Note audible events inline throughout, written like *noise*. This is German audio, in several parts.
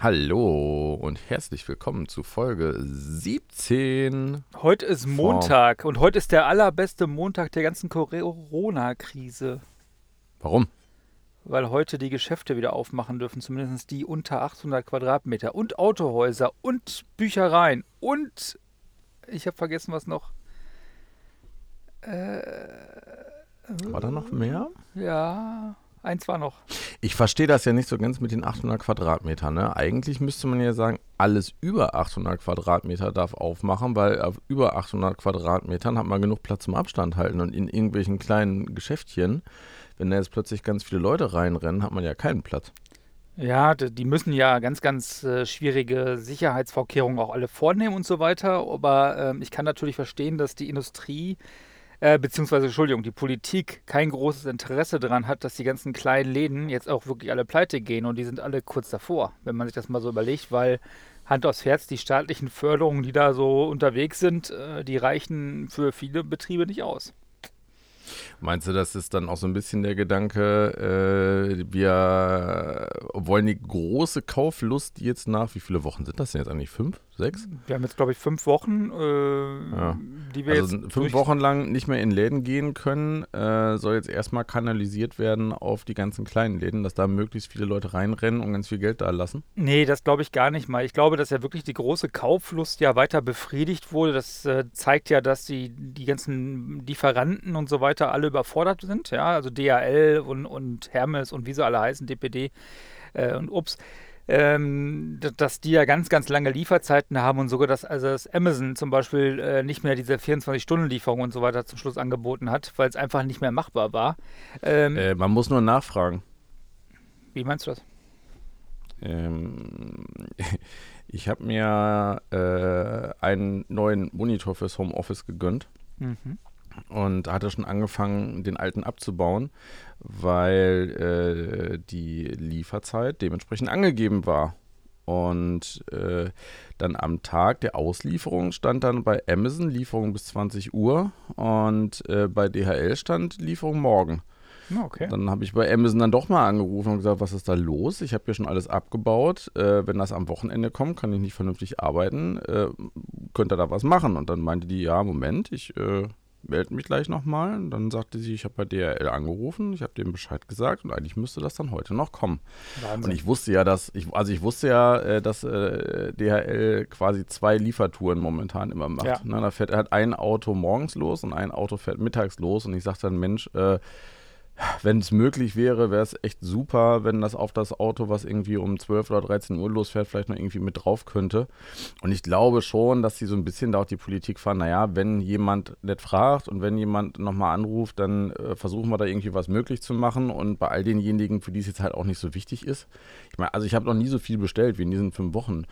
Hallo und herzlich willkommen zu Folge 17. Heute ist Montag und heute ist der allerbeste Montag der ganzen Corona-Krise. Warum? Weil heute die Geschäfte wieder aufmachen dürfen, zumindest die unter 800 Quadratmeter und Autohäuser und Büchereien und ich habe vergessen, was noch. Äh, War da noch mehr? Ja, eins war noch. Ich verstehe das ja nicht so ganz mit den 800 Quadratmetern. Ne? Eigentlich müsste man ja sagen, alles über 800 Quadratmeter darf aufmachen, weil auf über 800 Quadratmetern hat man genug Platz zum Abstand halten. Und in irgendwelchen kleinen Geschäftchen, wenn da jetzt plötzlich ganz viele Leute reinrennen, hat man ja keinen Platz. Ja, die müssen ja ganz, ganz äh, schwierige Sicherheitsvorkehrungen auch alle vornehmen und so weiter. Aber äh, ich kann natürlich verstehen, dass die Industrie, äh, beziehungsweise, Entschuldigung, die Politik kein großes Interesse daran hat, dass die ganzen kleinen Läden jetzt auch wirklich alle pleite gehen. Und die sind alle kurz davor, wenn man sich das mal so überlegt, weil Hand aufs Herz, die staatlichen Förderungen, die da so unterwegs sind, äh, die reichen für viele Betriebe nicht aus. Meinst du, das ist dann auch so ein bisschen der Gedanke, äh, wir wollen die große Kauflust jetzt nach, wie viele Wochen sind das denn jetzt eigentlich? Fünf? Sechs? Wir haben jetzt, glaube ich, fünf Wochen, äh, ja. die wir also jetzt. Fünf Wochen lang nicht mehr in Läden gehen können, äh, soll jetzt erstmal kanalisiert werden auf die ganzen kleinen Läden, dass da möglichst viele Leute reinrennen und ganz viel Geld da lassen? Nee, das glaube ich gar nicht mal. Ich glaube, dass ja wirklich die große Kauflust ja weiter befriedigt wurde. Das äh, zeigt ja, dass die, die ganzen Lieferanten und so weiter alle überfordert sind. Ja, also DHL und, und Hermes und wie sie alle heißen, DPD äh, und Ups ähm, dass die ja ganz, ganz lange Lieferzeiten haben und sogar, dass also das Amazon zum Beispiel äh, nicht mehr diese 24-Stunden-Lieferung und so weiter zum Schluss angeboten hat, weil es einfach nicht mehr machbar war. Ähm, äh, man muss nur nachfragen. Wie meinst du das? Ähm, *laughs* ich habe mir äh, einen neuen Monitor fürs Homeoffice gegönnt. Mhm und hatte schon angefangen, den alten abzubauen, weil äh, die Lieferzeit dementsprechend angegeben war. Und äh, dann am Tag der Auslieferung stand dann bei Amazon Lieferung bis 20 Uhr und äh, bei DHL stand Lieferung morgen. Okay. Dann habe ich bei Amazon dann doch mal angerufen und gesagt, was ist da los? Ich habe hier schon alles abgebaut. Äh, wenn das am Wochenende kommt, kann ich nicht vernünftig arbeiten. Äh, könnt ihr da was machen? Und dann meinte die, ja, Moment, ich äh, melde mich gleich nochmal. Und dann sagte sie, ich habe bei DRL angerufen, ich habe dem Bescheid gesagt und eigentlich müsste das dann heute noch kommen. Wahnsinn. Und ich wusste ja, dass, ich, also ich wusste ja, äh, dass äh, DHL quasi zwei Liefertouren momentan immer macht. Ja. Ne, da fährt halt ein Auto morgens los und ein Auto fährt mittags los und ich sagte dann, Mensch, äh, wenn es möglich wäre, wäre es echt super, wenn das auf das Auto, was irgendwie um 12 oder 13 Uhr losfährt, vielleicht noch irgendwie mit drauf könnte. Und ich glaube schon, dass sie so ein bisschen da auch die Politik fahren, naja, wenn jemand nicht fragt und wenn jemand nochmal anruft, dann äh, versuchen wir da irgendwie was möglich zu machen. Und bei all denjenigen, für die es jetzt halt auch nicht so wichtig ist. Ich meine, also ich habe noch nie so viel bestellt wie in diesen fünf Wochen.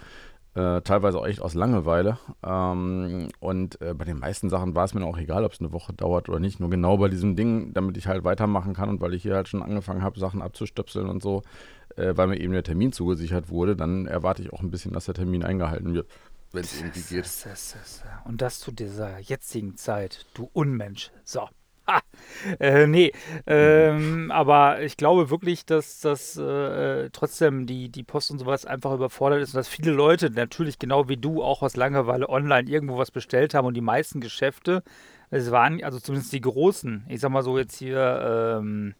Äh, teilweise auch echt aus Langeweile. Ähm, und äh, bei den meisten Sachen war es mir auch egal, ob es eine Woche dauert oder nicht. Nur genau bei diesem Ding, damit ich halt weitermachen kann und weil ich hier halt schon angefangen habe, Sachen abzustöpseln und so, äh, weil mir eben der Termin zugesichert wurde, dann erwarte ich auch ein bisschen, dass der Termin eingehalten wird, wenn es irgendwie geht. Und das zu dieser jetzigen Zeit, du Unmensch. So. *laughs* Äh, nee, ähm, aber ich glaube wirklich, dass das äh, trotzdem die, die Post und sowas einfach überfordert ist und dass viele Leute natürlich genau wie du auch aus Langeweile online irgendwo was bestellt haben und die meisten Geschäfte, es waren also zumindest die großen, ich sag mal so jetzt hier, ähm,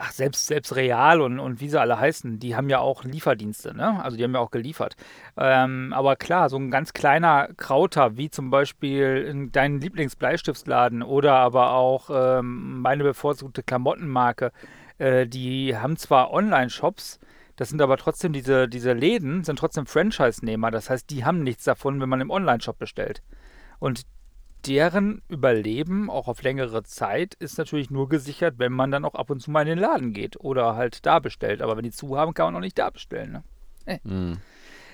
ach, selbst, selbst Real und, und wie sie alle heißen, die haben ja auch Lieferdienste, ne? Also die haben ja auch geliefert. Ähm, aber klar, so ein ganz kleiner Krauter, wie zum Beispiel in deinen Lieblingsbleistiftsladen oder aber auch ähm, meine bevorzugte Klamottenmarke, äh, die haben zwar Online-Shops, das sind aber trotzdem diese, diese Läden, sind trotzdem Franchise-Nehmer. Das heißt, die haben nichts davon, wenn man im Online-Shop bestellt. Und deren Überleben auch auf längere Zeit ist natürlich nur gesichert, wenn man dann auch ab und zu mal in den Laden geht oder halt da bestellt. Aber wenn die zu haben, kann man auch nicht da bestellen. Ne? Äh. Mhm.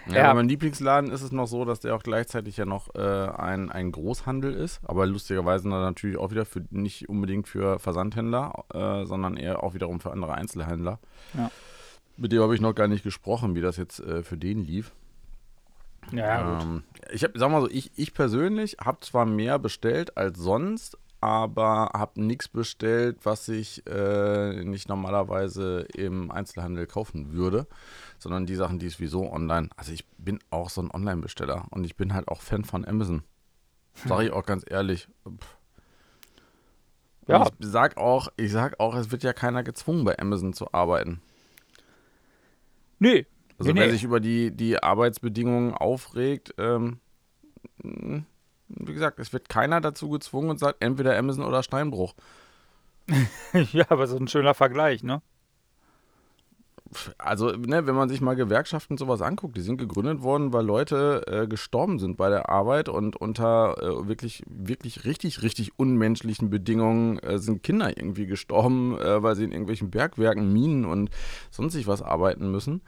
Ja, ja. Bei meinem Lieblingsladen ist es noch so, dass der auch gleichzeitig ja noch äh, ein, ein Großhandel ist, aber lustigerweise natürlich auch wieder für nicht unbedingt für Versandhändler, äh, sondern eher auch wiederum für andere Einzelhändler. Ja. Mit dem habe ich noch gar nicht gesprochen, wie das jetzt äh, für den lief. Ja, ähm, ich habe, sag mal so, ich, ich persönlich habe zwar mehr bestellt als sonst, aber habe nichts bestellt, was ich äh, nicht normalerweise im Einzelhandel kaufen würde. sondern die Sachen, die sowieso online. Also ich bin auch so ein Online-Besteller und ich bin halt auch Fan von Amazon. Sag ich auch ganz ehrlich. Ja. Ich sag auch, ich sag auch, es wird ja keiner gezwungen, bei Amazon zu arbeiten. Nee. Also nee, wer nee. sich über die, die Arbeitsbedingungen aufregt, ähm, wie gesagt, es wird keiner dazu gezwungen und sagt entweder Amazon oder Steinbruch. *laughs* ja, aber so ein schöner Vergleich, ne? Also, ne, wenn man sich mal Gewerkschaften sowas anguckt, die sind gegründet worden, weil Leute äh, gestorben sind bei der Arbeit und unter äh, wirklich, wirklich richtig, richtig unmenschlichen Bedingungen äh, sind Kinder irgendwie gestorben, äh, weil sie in irgendwelchen Bergwerken, Minen und sonstig was arbeiten müssen.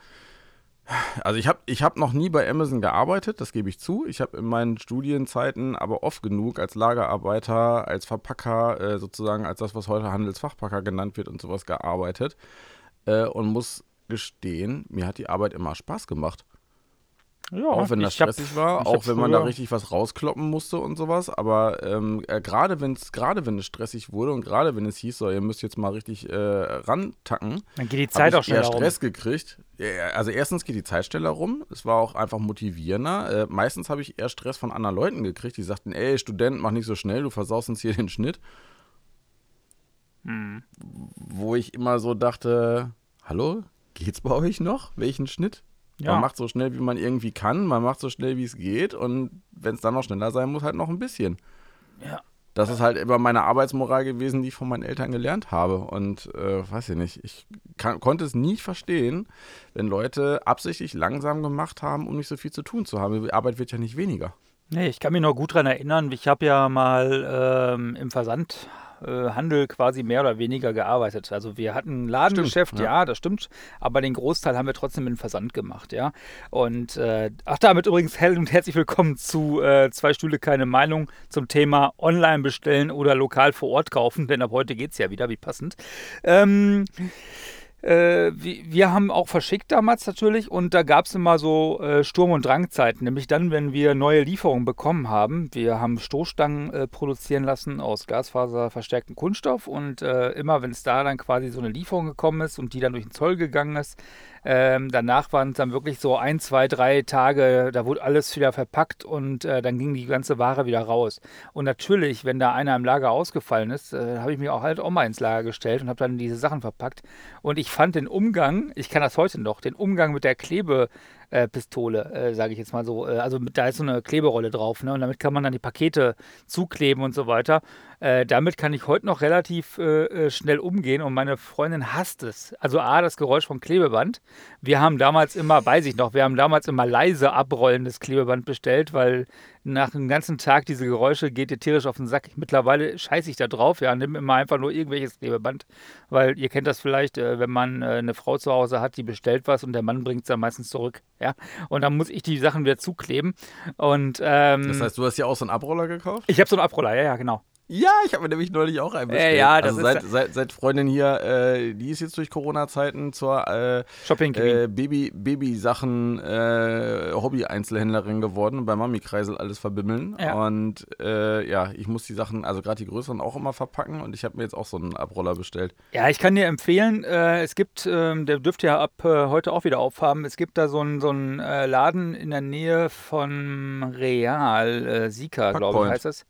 Also ich habe ich hab noch nie bei Amazon gearbeitet, das gebe ich zu. Ich habe in meinen Studienzeiten aber oft genug als Lagerarbeiter, als Verpacker, äh, sozusagen als das, was heute Handelsfachpacker genannt wird und sowas gearbeitet. Äh, und muss gestehen, mir hat die Arbeit immer Spaß gemacht. Ja, auch wenn das hab- stressig war, auch wenn man da richtig was rauskloppen musste und sowas. Aber ähm, äh, gerade wenn's, gerade wenn es stressig wurde und gerade wenn es hieß, so, ihr müsst jetzt mal richtig äh, rantacken, Dann geht die Zeit auch schneller eher rum. Stress gekriegt. Also erstens geht die Zeit schneller rum. Es war auch einfach motivierender. Äh, meistens habe ich eher Stress von anderen Leuten gekriegt, die sagten, ey, Student, mach nicht so schnell, du versaust uns hier den Schnitt. Hm. Wo ich immer so dachte, hallo, geht's bei euch noch? Welchen Schnitt? Ja. Man macht so schnell, wie man irgendwie kann, man macht so schnell, wie es geht und wenn es dann noch schneller sein muss, halt noch ein bisschen. Ja. Das ist halt immer meine Arbeitsmoral gewesen, die ich von meinen Eltern gelernt habe. Und äh, weiß ich nicht, ich kann, konnte es nie verstehen, wenn Leute absichtlich langsam gemacht haben, um nicht so viel zu tun zu haben. Die Arbeit wird ja nicht weniger. Nee, ich kann mich noch gut daran erinnern, ich habe ja mal ähm, im Versandhandel quasi mehr oder weniger gearbeitet. Also wir hatten ein Ladengeschäft, Stimmt, ja. ja. das stimmt, aber den Großteil haben wir trotzdem mit dem Versand gemacht, ja. Und äh, ach, damit übrigens hell und herzlich willkommen zu äh, Zwei Stühle, keine Meinung zum Thema Online bestellen oder lokal vor Ort kaufen, denn ab heute geht es ja wieder, wie passend. Ähm, äh, wir, haben auch verschickt damals natürlich und da gab es immer so äh, Sturm- und Drangzeiten, nämlich dann, wenn wir neue Lieferungen bekommen haben. Wir haben Stoßstangen äh, produzieren lassen aus glasfaserverstärktem Kunststoff und äh, immer, wenn es da dann quasi so eine Lieferung gekommen ist und die dann durch den Zoll gegangen ist, ähm, danach waren es dann wirklich so ein, zwei, drei Tage, da wurde alles wieder verpackt und äh, dann ging die ganze Ware wieder raus. Und natürlich, wenn da einer im Lager ausgefallen ist, äh, habe ich mich auch halt auch mal ins Lager gestellt und habe dann diese Sachen verpackt. Und ich fand den Umgang, ich kann das heute noch, den Umgang mit der Klebe. Äh, Pistole, äh, sage ich jetzt mal so. Äh, also da ist so eine Kleberolle drauf, ne? Und damit kann man dann die Pakete zukleben und so weiter. Äh, damit kann ich heute noch relativ äh, äh, schnell umgehen und meine Freundin hasst es. Also A, das Geräusch vom Klebeband. Wir haben damals immer, weiß ich noch, wir haben damals immer leise abrollendes Klebeband bestellt, weil nach einem ganzen Tag diese Geräusche geht dir tierisch auf den Sack. Mittlerweile scheiße ich da drauf, ja, nimm immer einfach nur irgendwelches Klebeband, weil ihr kennt das vielleicht, äh, wenn man äh, eine Frau zu Hause hat, die bestellt was und der Mann bringt es dann meistens zurück, ja, und dann muss ich die Sachen wieder zukleben und ähm, Das heißt, du hast ja auch so einen Abroller gekauft? ich habe so einen Abroller, ja, ja, genau. Ja, ich habe mir nämlich neulich auch einen bestellt. Äh, ja, das also ist seit, ja- seit, seit Freundin hier, äh, die ist jetzt durch Corona-Zeiten zur äh, Shopping äh, Baby, Babysachen äh, Hobby-Einzelhändlerin geworden, bei Mami-Kreisel alles verbimmeln. Ja. Und äh, ja, ich muss die Sachen, also gerade die größeren auch immer verpacken und ich habe mir jetzt auch so einen Abroller bestellt. Ja, ich kann dir empfehlen, äh, es gibt, ähm, der dürfte ja ab äh, heute auch wieder aufhaben, es gibt da so einen so einen, äh, Laden in der Nähe von Real, äh, Sika, glaube ich, heißt das.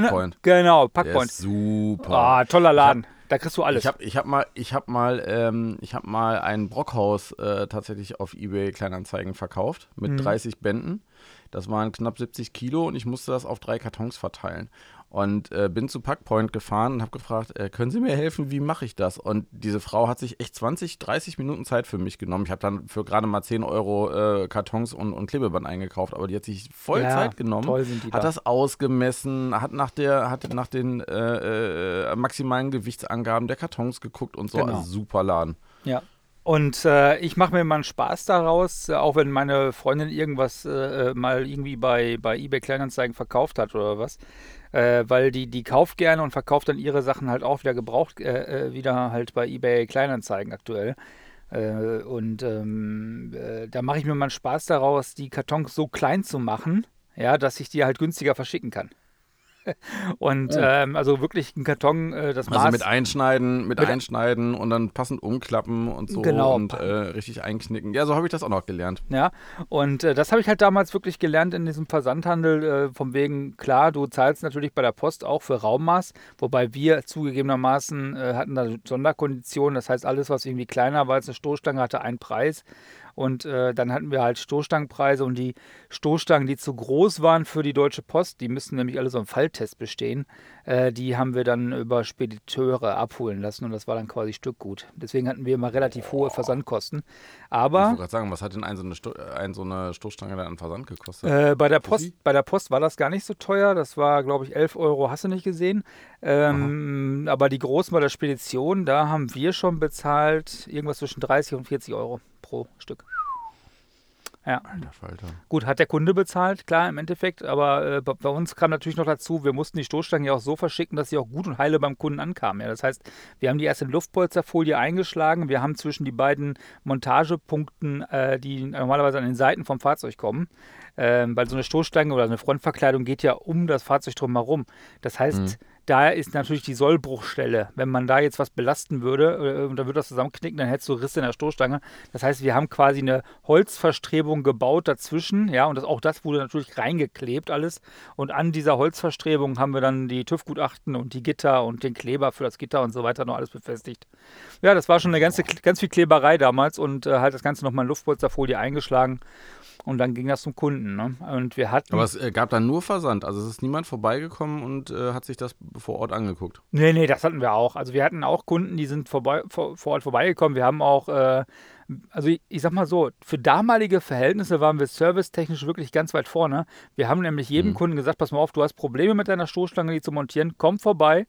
Packpoint. Genau, genau Packpoint. super. Ah, toller Laden. da kriegst du alles. Ich habe ich hab mal, ich hab mal, ähm, ich hab mal ein Brockhaus äh, tatsächlich auf eBay Kleinanzeigen verkauft mit Mhm. 30 Bänden. Das waren knapp 70 Kilo und ich musste das auf drei Kartons verteilen. Und äh, bin zu Packpoint gefahren und habe gefragt, äh, können Sie mir helfen, wie mache ich das? Und diese Frau hat sich echt 20, 30 Minuten Zeit für mich genommen. Ich habe dann für gerade mal 10 Euro äh, Kartons und, und Klebeband eingekauft, aber die hat sich voll Ja, Zeit genommen toll sind die hat da. das ausgemessen, hat nach der, hat nach den äh, äh, maximalen Gewichtsangaben der Kartons geguckt und so. Genau. Also super Laden. Ja. Und äh, ich mache mir immer einen Spaß daraus, äh, auch wenn meine Freundin irgendwas äh, mal irgendwie bei, bei eBay Kleinanzeigen verkauft hat oder was. Äh, weil die, die kauft gerne und verkauft dann ihre Sachen halt auch wieder gebraucht, äh, äh, wieder halt bei eBay Kleinanzeigen aktuell. Äh, und ähm, äh, da mache ich mir mal Spaß daraus, die Kartons so klein zu machen, ja, dass ich die halt günstiger verschicken kann. Und Oh. ähm, also wirklich ein Karton, äh, das Also Maß. mit Einschneiden, mit, Mit- Einschneiden und dann passend umklappen und so Genau. und äh, richtig einknicken. Ja, so habe ich das auch noch gelernt. Ja, und äh, das habe ich halt damals wirklich gelernt in diesem Versandhandel, äh, vom wegen, klar, du zahlst natürlich bei der Post auch für Raummaß, wobei wir zugegebenermaßen äh, hatten da Sonderkonditionen, das heißt, alles, was irgendwie kleiner war als eine Stoßstange, hatte einen Preis. Und äh, dann hatten wir halt Stoßstangenpreise und die Stoßstangen, die zu groß waren für die Deutsche Post, die müssten nämlich alle so einen Falltest bestehen, äh, die haben wir dann über Spediteure abholen lassen und das war dann quasi Stückgut. Deswegen hatten wir immer relativ hohe Versandkosten. Ich Aber wollte gerade sagen, was hat denn ein so, eine Sto ein, so eine Stoßstange dann an Versand gekostet? Äh, bei, der? Post, bei der Post war das gar nicht so teuer. Das war, glaube ich, 11 Euro, hast du nicht gesehen. Ähm, aber die großen bei der Spedition, da haben wir schon bezahlt irgendwas zwischen 30 und 40 Euro pro Stück. Ja, gut, hat der Kunde bezahlt, klar, im Endeffekt. Aber äh, bei uns kam natürlich noch dazu, wir mussten die Stoßstangen ja auch so verschicken, dass sie auch gut und heile beim Kunden ankamen. Ja, das heißt, wir haben die erst in Luftpolsterfolie eingeschlagen. Wir haben zwischen die beiden Montagepunkten, äh, die normalerweise an den Seiten vom Fahrzeug kommen, ähm, weil so eine Stoßstange oder eine Frontverkleidung geht ja um das Fahrzeug drumherum. Das heißt, Mhm. Da ist natürlich die Sollbruchstelle. Wenn man da jetzt was belasten würde äh, und dann würde das zusammenknicken, dann hättest du Risse in der Stoßstange. Das heißt, wir haben quasi eine Holzverstrebung gebaut dazwischen, ja, und das, auch das wurde natürlich reingeklebt alles. Und an dieser Holzverstrebung haben wir dann die TÜV-Gutachten und die Gitter und den Kleber für das Gitter und so weiter noch alles befestigt. Ja, das war schon eine ganze, ganz viel Kleberei damals und äh, halt das Ganze nochmal in Luftpolsterfolie eingeschlagen. Und dann ging das zum Kunden. Ne? Und wir hatten. Aber es äh, gab dann nur Versand. Also es ist niemand vorbeigekommen und äh, hat sich das vor Ort angeguckt. Nee, nee, das hatten wir auch. Also wir hatten auch Kunden, die sind vorbei, vor, vor Ort vorbeigekommen. Wir haben auch, äh, also ich, ich sag mal so, für damalige Verhältnisse waren wir servicetechnisch wirklich ganz weit vorne. Wir haben nämlich jedem Mhm. Kunden gesagt, pass mal auf, du hast Probleme mit deiner Stoßstange, die zu montieren, komm vorbei.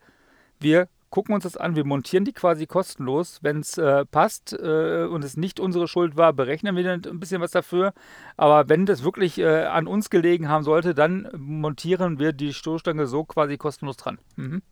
Wir gucken uns das an, wir montieren die quasi kostenlos. Wenn es äh, passt äh, und es nicht unsere Schuld war, berechnen wir dann ein bisschen was dafür. Aber wenn das wirklich äh, an uns gelegen haben sollte, dann montieren wir die Stoßstange so quasi kostenlos dran. Mhm.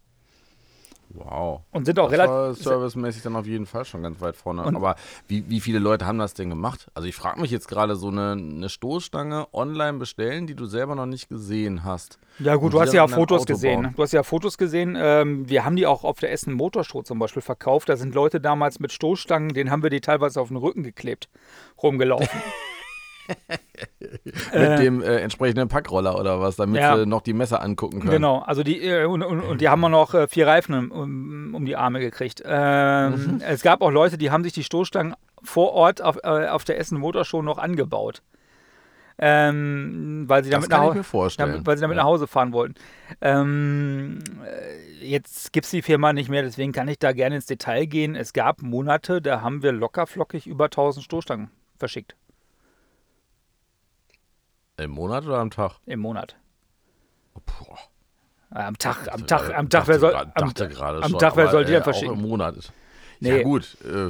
Wow. Und sind auch das relativ. servicemäßig dann auf jeden Fall schon ganz weit vorne. Aber wie, wie viele Leute haben das denn gemacht? Also ich frage mich jetzt gerade, so eine, eine Stoßstange online bestellen, die du selber noch nicht gesehen hast. Ja gut, du hast ja Fotos gesehen. ne? Du hast ja Fotos gesehen. Ähm, wir haben die auch auf der Essen Motorshow zum Beispiel verkauft. Da sind Leute damals mit Stoßstangen, denen haben wir die teilweise auf den Rücken geklebt, rumgelaufen. *laughs* *laughs* Mit dem äh, entsprechenden Packroller oder was, damit Ja. sie noch die Messer angucken können. Genau, also die äh, und, und, und die haben wir noch äh, vier Reifen um, um die Arme gekriegt. Ähm, Mhm. *laughs* Es gab auch Leute, die haben sich die Stoßstangen vor Ort auf, äh, auf der Essen Motorshow noch angebaut. Ähm, weil sie damit nach. Damit, weil sie damit Ja. nach Hause fahren wollten. Ähm, äh, jetzt gibt es die Firma nicht mehr, deswegen kann ich da gerne ins Detail gehen. Es gab Monate, da haben wir lockerflockig über 1000 Stoßstangen verschickt Im Monat oder am Tag? im Monat. Boah. Äh, am Tag, am Tag, gerade- am Tag, wer soll, am, gerade am Tag, wer soll die äh, denn Auch verschicken? im Monat. Nee. Ja gut, äh,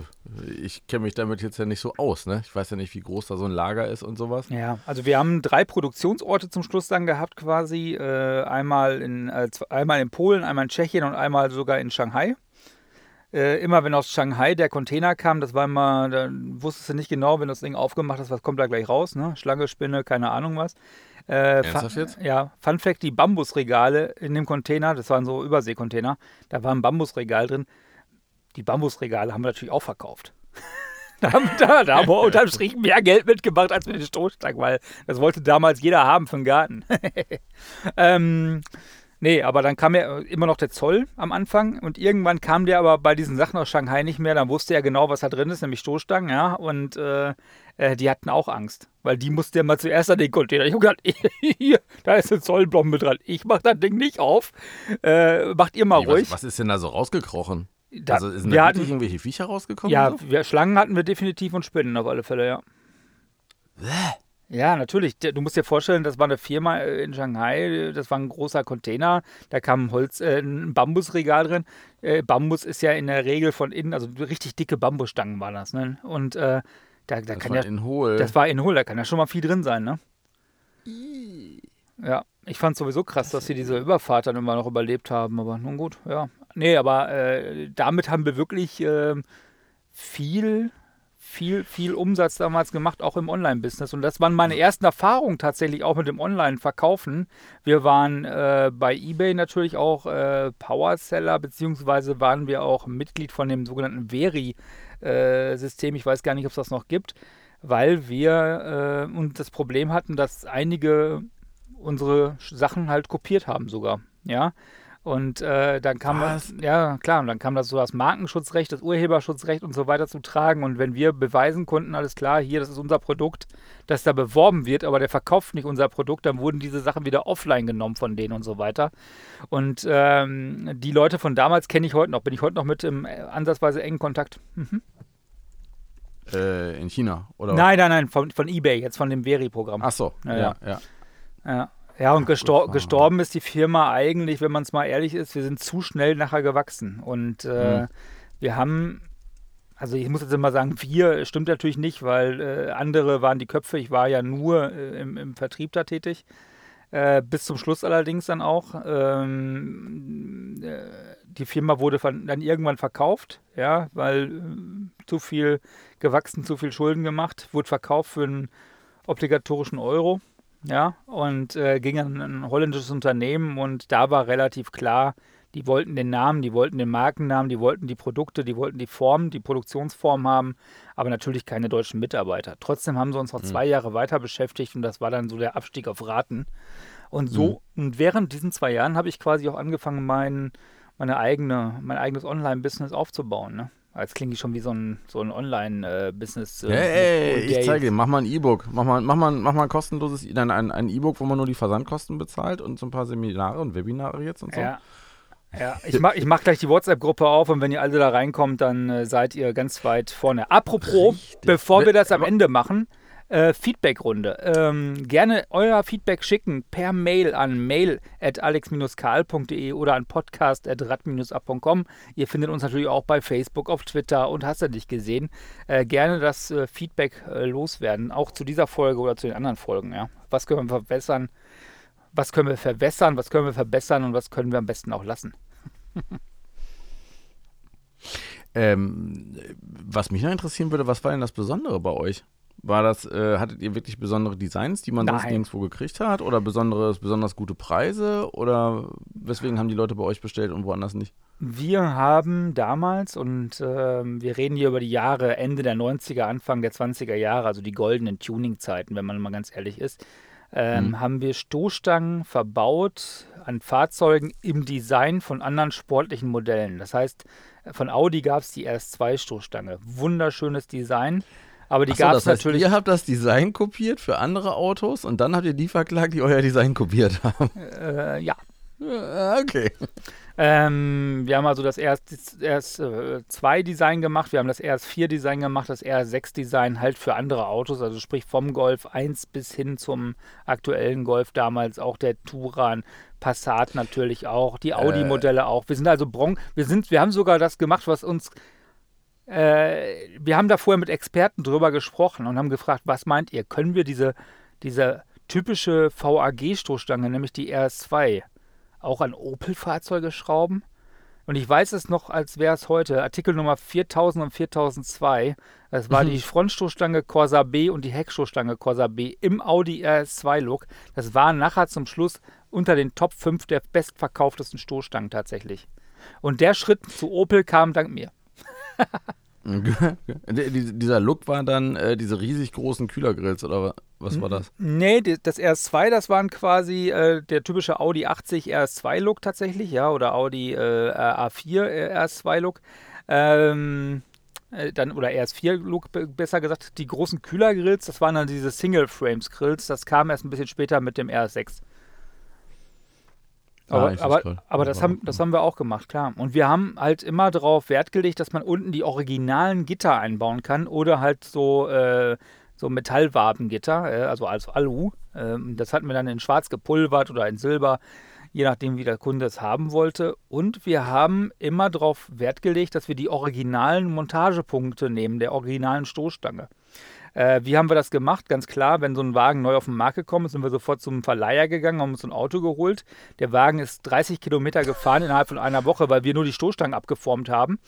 ich kenne mich damit jetzt ja nicht so aus, ne? Ich weiß ja nicht, wie groß da so ein Lager ist und sowas. Ja, also wir haben drei Produktionsorte zum Schluss dann gehabt quasi. Äh, einmal, in, äh, einmal in Polen, einmal in Tschechien und einmal sogar in Shanghai. Äh, immer wenn aus Shanghai der Container kam, das war immer, da wusstest du nicht genau, wenn du das Ding aufgemacht hast, was kommt da gleich raus, ne? Schlange, Spinne, keine Ahnung was. Äh, Ernsthaft Fun- jetzt? Ja, Fun Fact, die Bambusregale in dem Container, das waren so Überseekontainer, da war ein Bambusregal drin. Die Bambusregale haben wir natürlich auch verkauft. *laughs* Da haben, da, da haben wir *laughs* unterm Strich mehr Geld mitgemacht als mit den Stoßstangen, weil das wollte damals jeder haben für den Garten. *laughs* ähm, nee, aber dann kam ja immer noch der Zoll am Anfang und irgendwann kam der aber bei diesen Sachen aus Shanghai nicht mehr. Dann wusste er genau, was da drin ist, nämlich Stoßstangen, ja. Und äh, äh, die hatten auch Angst, weil die musste ja mal zuerst an den Container. Ich hab gedacht, *laughs* hier, da ist eine Zollbombe dran. Ich mach das Ding nicht auf. Äh, macht ihr mal Wie, ruhig. was, was ist denn da so rausgekrochen? Da- also sind da hatten- irgendwelche Viecher rausgekommen? Ja, so? wir, Schlangen hatten wir definitiv und Spinnen auf alle Fälle, ja. Ja, natürlich. Du musst dir vorstellen, das war eine Firma äh, in Shanghai, das war ein großer Container, da kam ein Holz, äh, ein Bambusregal drin. Äh, Bambus ist ja in der Regel von innen, also richtig dicke Bambusstangen waren das, ne? Und äh, da, da Das kann war ja, in Hohl. das war in Hohl, da kann ja schon mal viel drin sein, ne? Ja, ich fand sowieso krass, dass sie diese Überfahrt dann immer noch überlebt haben, aber nun gut, ja. Nee, aber äh, damit haben wir wirklich ähm, viel, viel, viel Umsatz damals gemacht, auch im Online-Business. Und das waren meine ersten Erfahrungen tatsächlich auch mit dem Online-Verkaufen. Wir waren äh, bei eBay natürlich auch äh, Powerseller, beziehungsweise waren wir auch Mitglied von dem sogenannten Veri-System. ich weiß gar nicht, ob es das noch gibt, weil wir äh, und das Problem hatten, dass einige unsere Sachen halt kopiert haben sogar. Ja, und äh, dann kam das, ja klar, und dann kam das so das Markenschutzrecht, das Urheberschutzrecht und so weiter zu tragen. Und wenn wir beweisen konnten, alles klar, hier, das ist unser Produkt, das da beworben wird, aber der verkauft nicht unser Produkt, dann wurden diese Sachen wieder offline genommen von denen und so weiter. Und ähm, die Leute von damals kenne ich heute noch, bin ich heute noch mit im äh, ansatzweise engen Kontakt. Mhm. Äh, in China, oder? Nein, nein, nein, von, von eBay, jetzt von dem Veri-Programm. Ach so, ja, ja. ja. ja. Ja, und gestor gestorben ist die Firma eigentlich, wenn man es mal ehrlich ist, wir sind zu schnell nachher gewachsen. Und äh, mhm. wir haben, also ich muss jetzt immer sagen, wir stimmt natürlich nicht, weil äh, andere waren die Köpfe. Ich war ja nur äh, im, im, Vertrieb da tätig. Äh, bis zum Schluss allerdings dann auch. Ähm, äh, die Firma wurde von, dann irgendwann verkauft, ja, weil äh, zu viel gewachsen, zu viel Schulden gemacht, wurde verkauft für einen obligatorischen Euro ja, und äh, ging an ein holländisches Unternehmen und da war relativ klar, die wollten den Namen, die wollten den Markennamen, die wollten die Produkte, die wollten die Form, die Produktionsform haben, aber natürlich keine deutschen Mitarbeiter. Trotzdem haben sie uns noch mhm. zwei Jahre weiter beschäftigt und das war dann so der Abstieg auf Raten. Und so, mhm. und während diesen zwei Jahren habe ich quasi auch angefangen, mein, meine eigene, mein eigenes Online-Business aufzubauen. Ne? Jetzt klinge ich schon wie so ein, so ein Online-Business. Äh, hey, hey, ich zeige dir, mach mal ein E-Book. Mach mal, mach, mal, mach mal ein kostenloses, dann ein, ein E-Book, wo man nur die Versandkosten bezahlt und so ein paar Seminare und Webinare jetzt und so. Ja. Ja, ich mache ich mach gleich die WhatsApp-Gruppe auf und wenn ihr alle da reinkommt, dann äh, seid ihr ganz weit vorne. Apropos, Richtig. bevor wir das am Ende machen, äh, Feedback-Runde. Ähm, gerne euer Feedback schicken per Mail an mail at alex-karl.de oder an podcast at rad-ab.com. Ihr findet uns natürlich auch bei Facebook, auf Twitter und hast du dich gesehen. Äh, gerne das äh, Feedback äh, loswerden, auch zu dieser Folge oder zu den anderen Folgen. Ja. Was können wir verbessern? Was können wir verbessern? Was können wir verbessern? Und was können wir am besten auch lassen? *laughs* ähm, was mich noch interessieren würde, was war denn das Besondere bei euch? War das, äh, hattet ihr wirklich besondere Designs, die man Nein. sonst nirgendwo gekriegt hat? Oder besonderes, besonders gute Preise? Oder weswegen haben die Leute bei euch bestellt und woanders nicht? Wir haben damals, und äh, wir reden hier über die Jahre Ende der 90er, Anfang der 20er Jahre, also die goldenen Tuning-Zeiten, wenn man mal ganz ehrlich ist, ähm, hm. haben wir Stoßstangen verbaut an Fahrzeugen im Design von anderen sportlichen Modellen. Das heißt, von Audi gab es die RS2-Stoßstange. Wunderschönes Design. Aber die so, gab es natürlich. Ihr habt das Design kopiert für andere Autos und dann habt ihr die verklagt, die euer Design kopiert haben. Äh, ja. Okay. Ähm, wir haben also das RS2-Design äh, gemacht, wir haben das RS4-Design gemacht, das RS6-Design halt für andere Autos, also sprich vom Golf 1 bis hin zum aktuellen Golf damals, auch der Turan, Passat natürlich auch, die Audi-Modelle äh. auch. Wir sind also Bron wir sind, wir haben sogar das gemacht, was uns äh, wir haben da vorher mit Experten drüber gesprochen und haben gefragt, was meint ihr? Können wir diese, diese typische VAG-Stoßstange, nämlich die RS2, auch an Opel-Fahrzeuge schrauben? Und ich weiß es noch, als wäre es heute. Artikel Nummer 4000 und 4002. Das war mhm. die Frontstoßstange Corsa B und die Heckstoßstange Corsa B im Audi RS2-Look. Das waren nachher zum Schluss unter den Top 5 der bestverkauftesten Stoßstangen tatsächlich. Und der Schritt zu Opel kam dank mir. *laughs* Dieser Look war dann äh, diese riesig großen Kühlergrills oder was war das? Nee, das RS2, das waren quasi äh, der typische Audi 80 RS2-Look tatsächlich, ja, oder Audi äh, A4 RS2-Look. Ähm, äh, dann, oder RS4-Look besser gesagt. Die großen Kühlergrills, das waren dann diese Single-Frames-Grills, das kam erst ein bisschen später mit dem RS6. Aber, ah, aber, aber das, haben, das haben wir auch gemacht, klar. Und wir haben halt immer darauf Wert gelegt, dass man unten die originalen Gitter einbauen kann oder halt so, äh, so Metallwabengitter, äh, also als Alu. Äh, das hatten wir dann in schwarz gepulvert oder in Silber, je nachdem, wie der Kunde es haben wollte. Und wir haben immer darauf Wert gelegt, dass wir die originalen Montagepunkte nehmen, der originalen Stoßstange. Äh, wie haben wir das gemacht? Ganz klar, wenn so ein Wagen neu auf den Markt gekommen ist, sind wir sofort zum Verleiher gegangen, haben uns ein Auto geholt. Der Wagen ist 30 Kilometer gefahren innerhalb von einer Woche, weil wir nur die Stoßstangen abgeformt haben.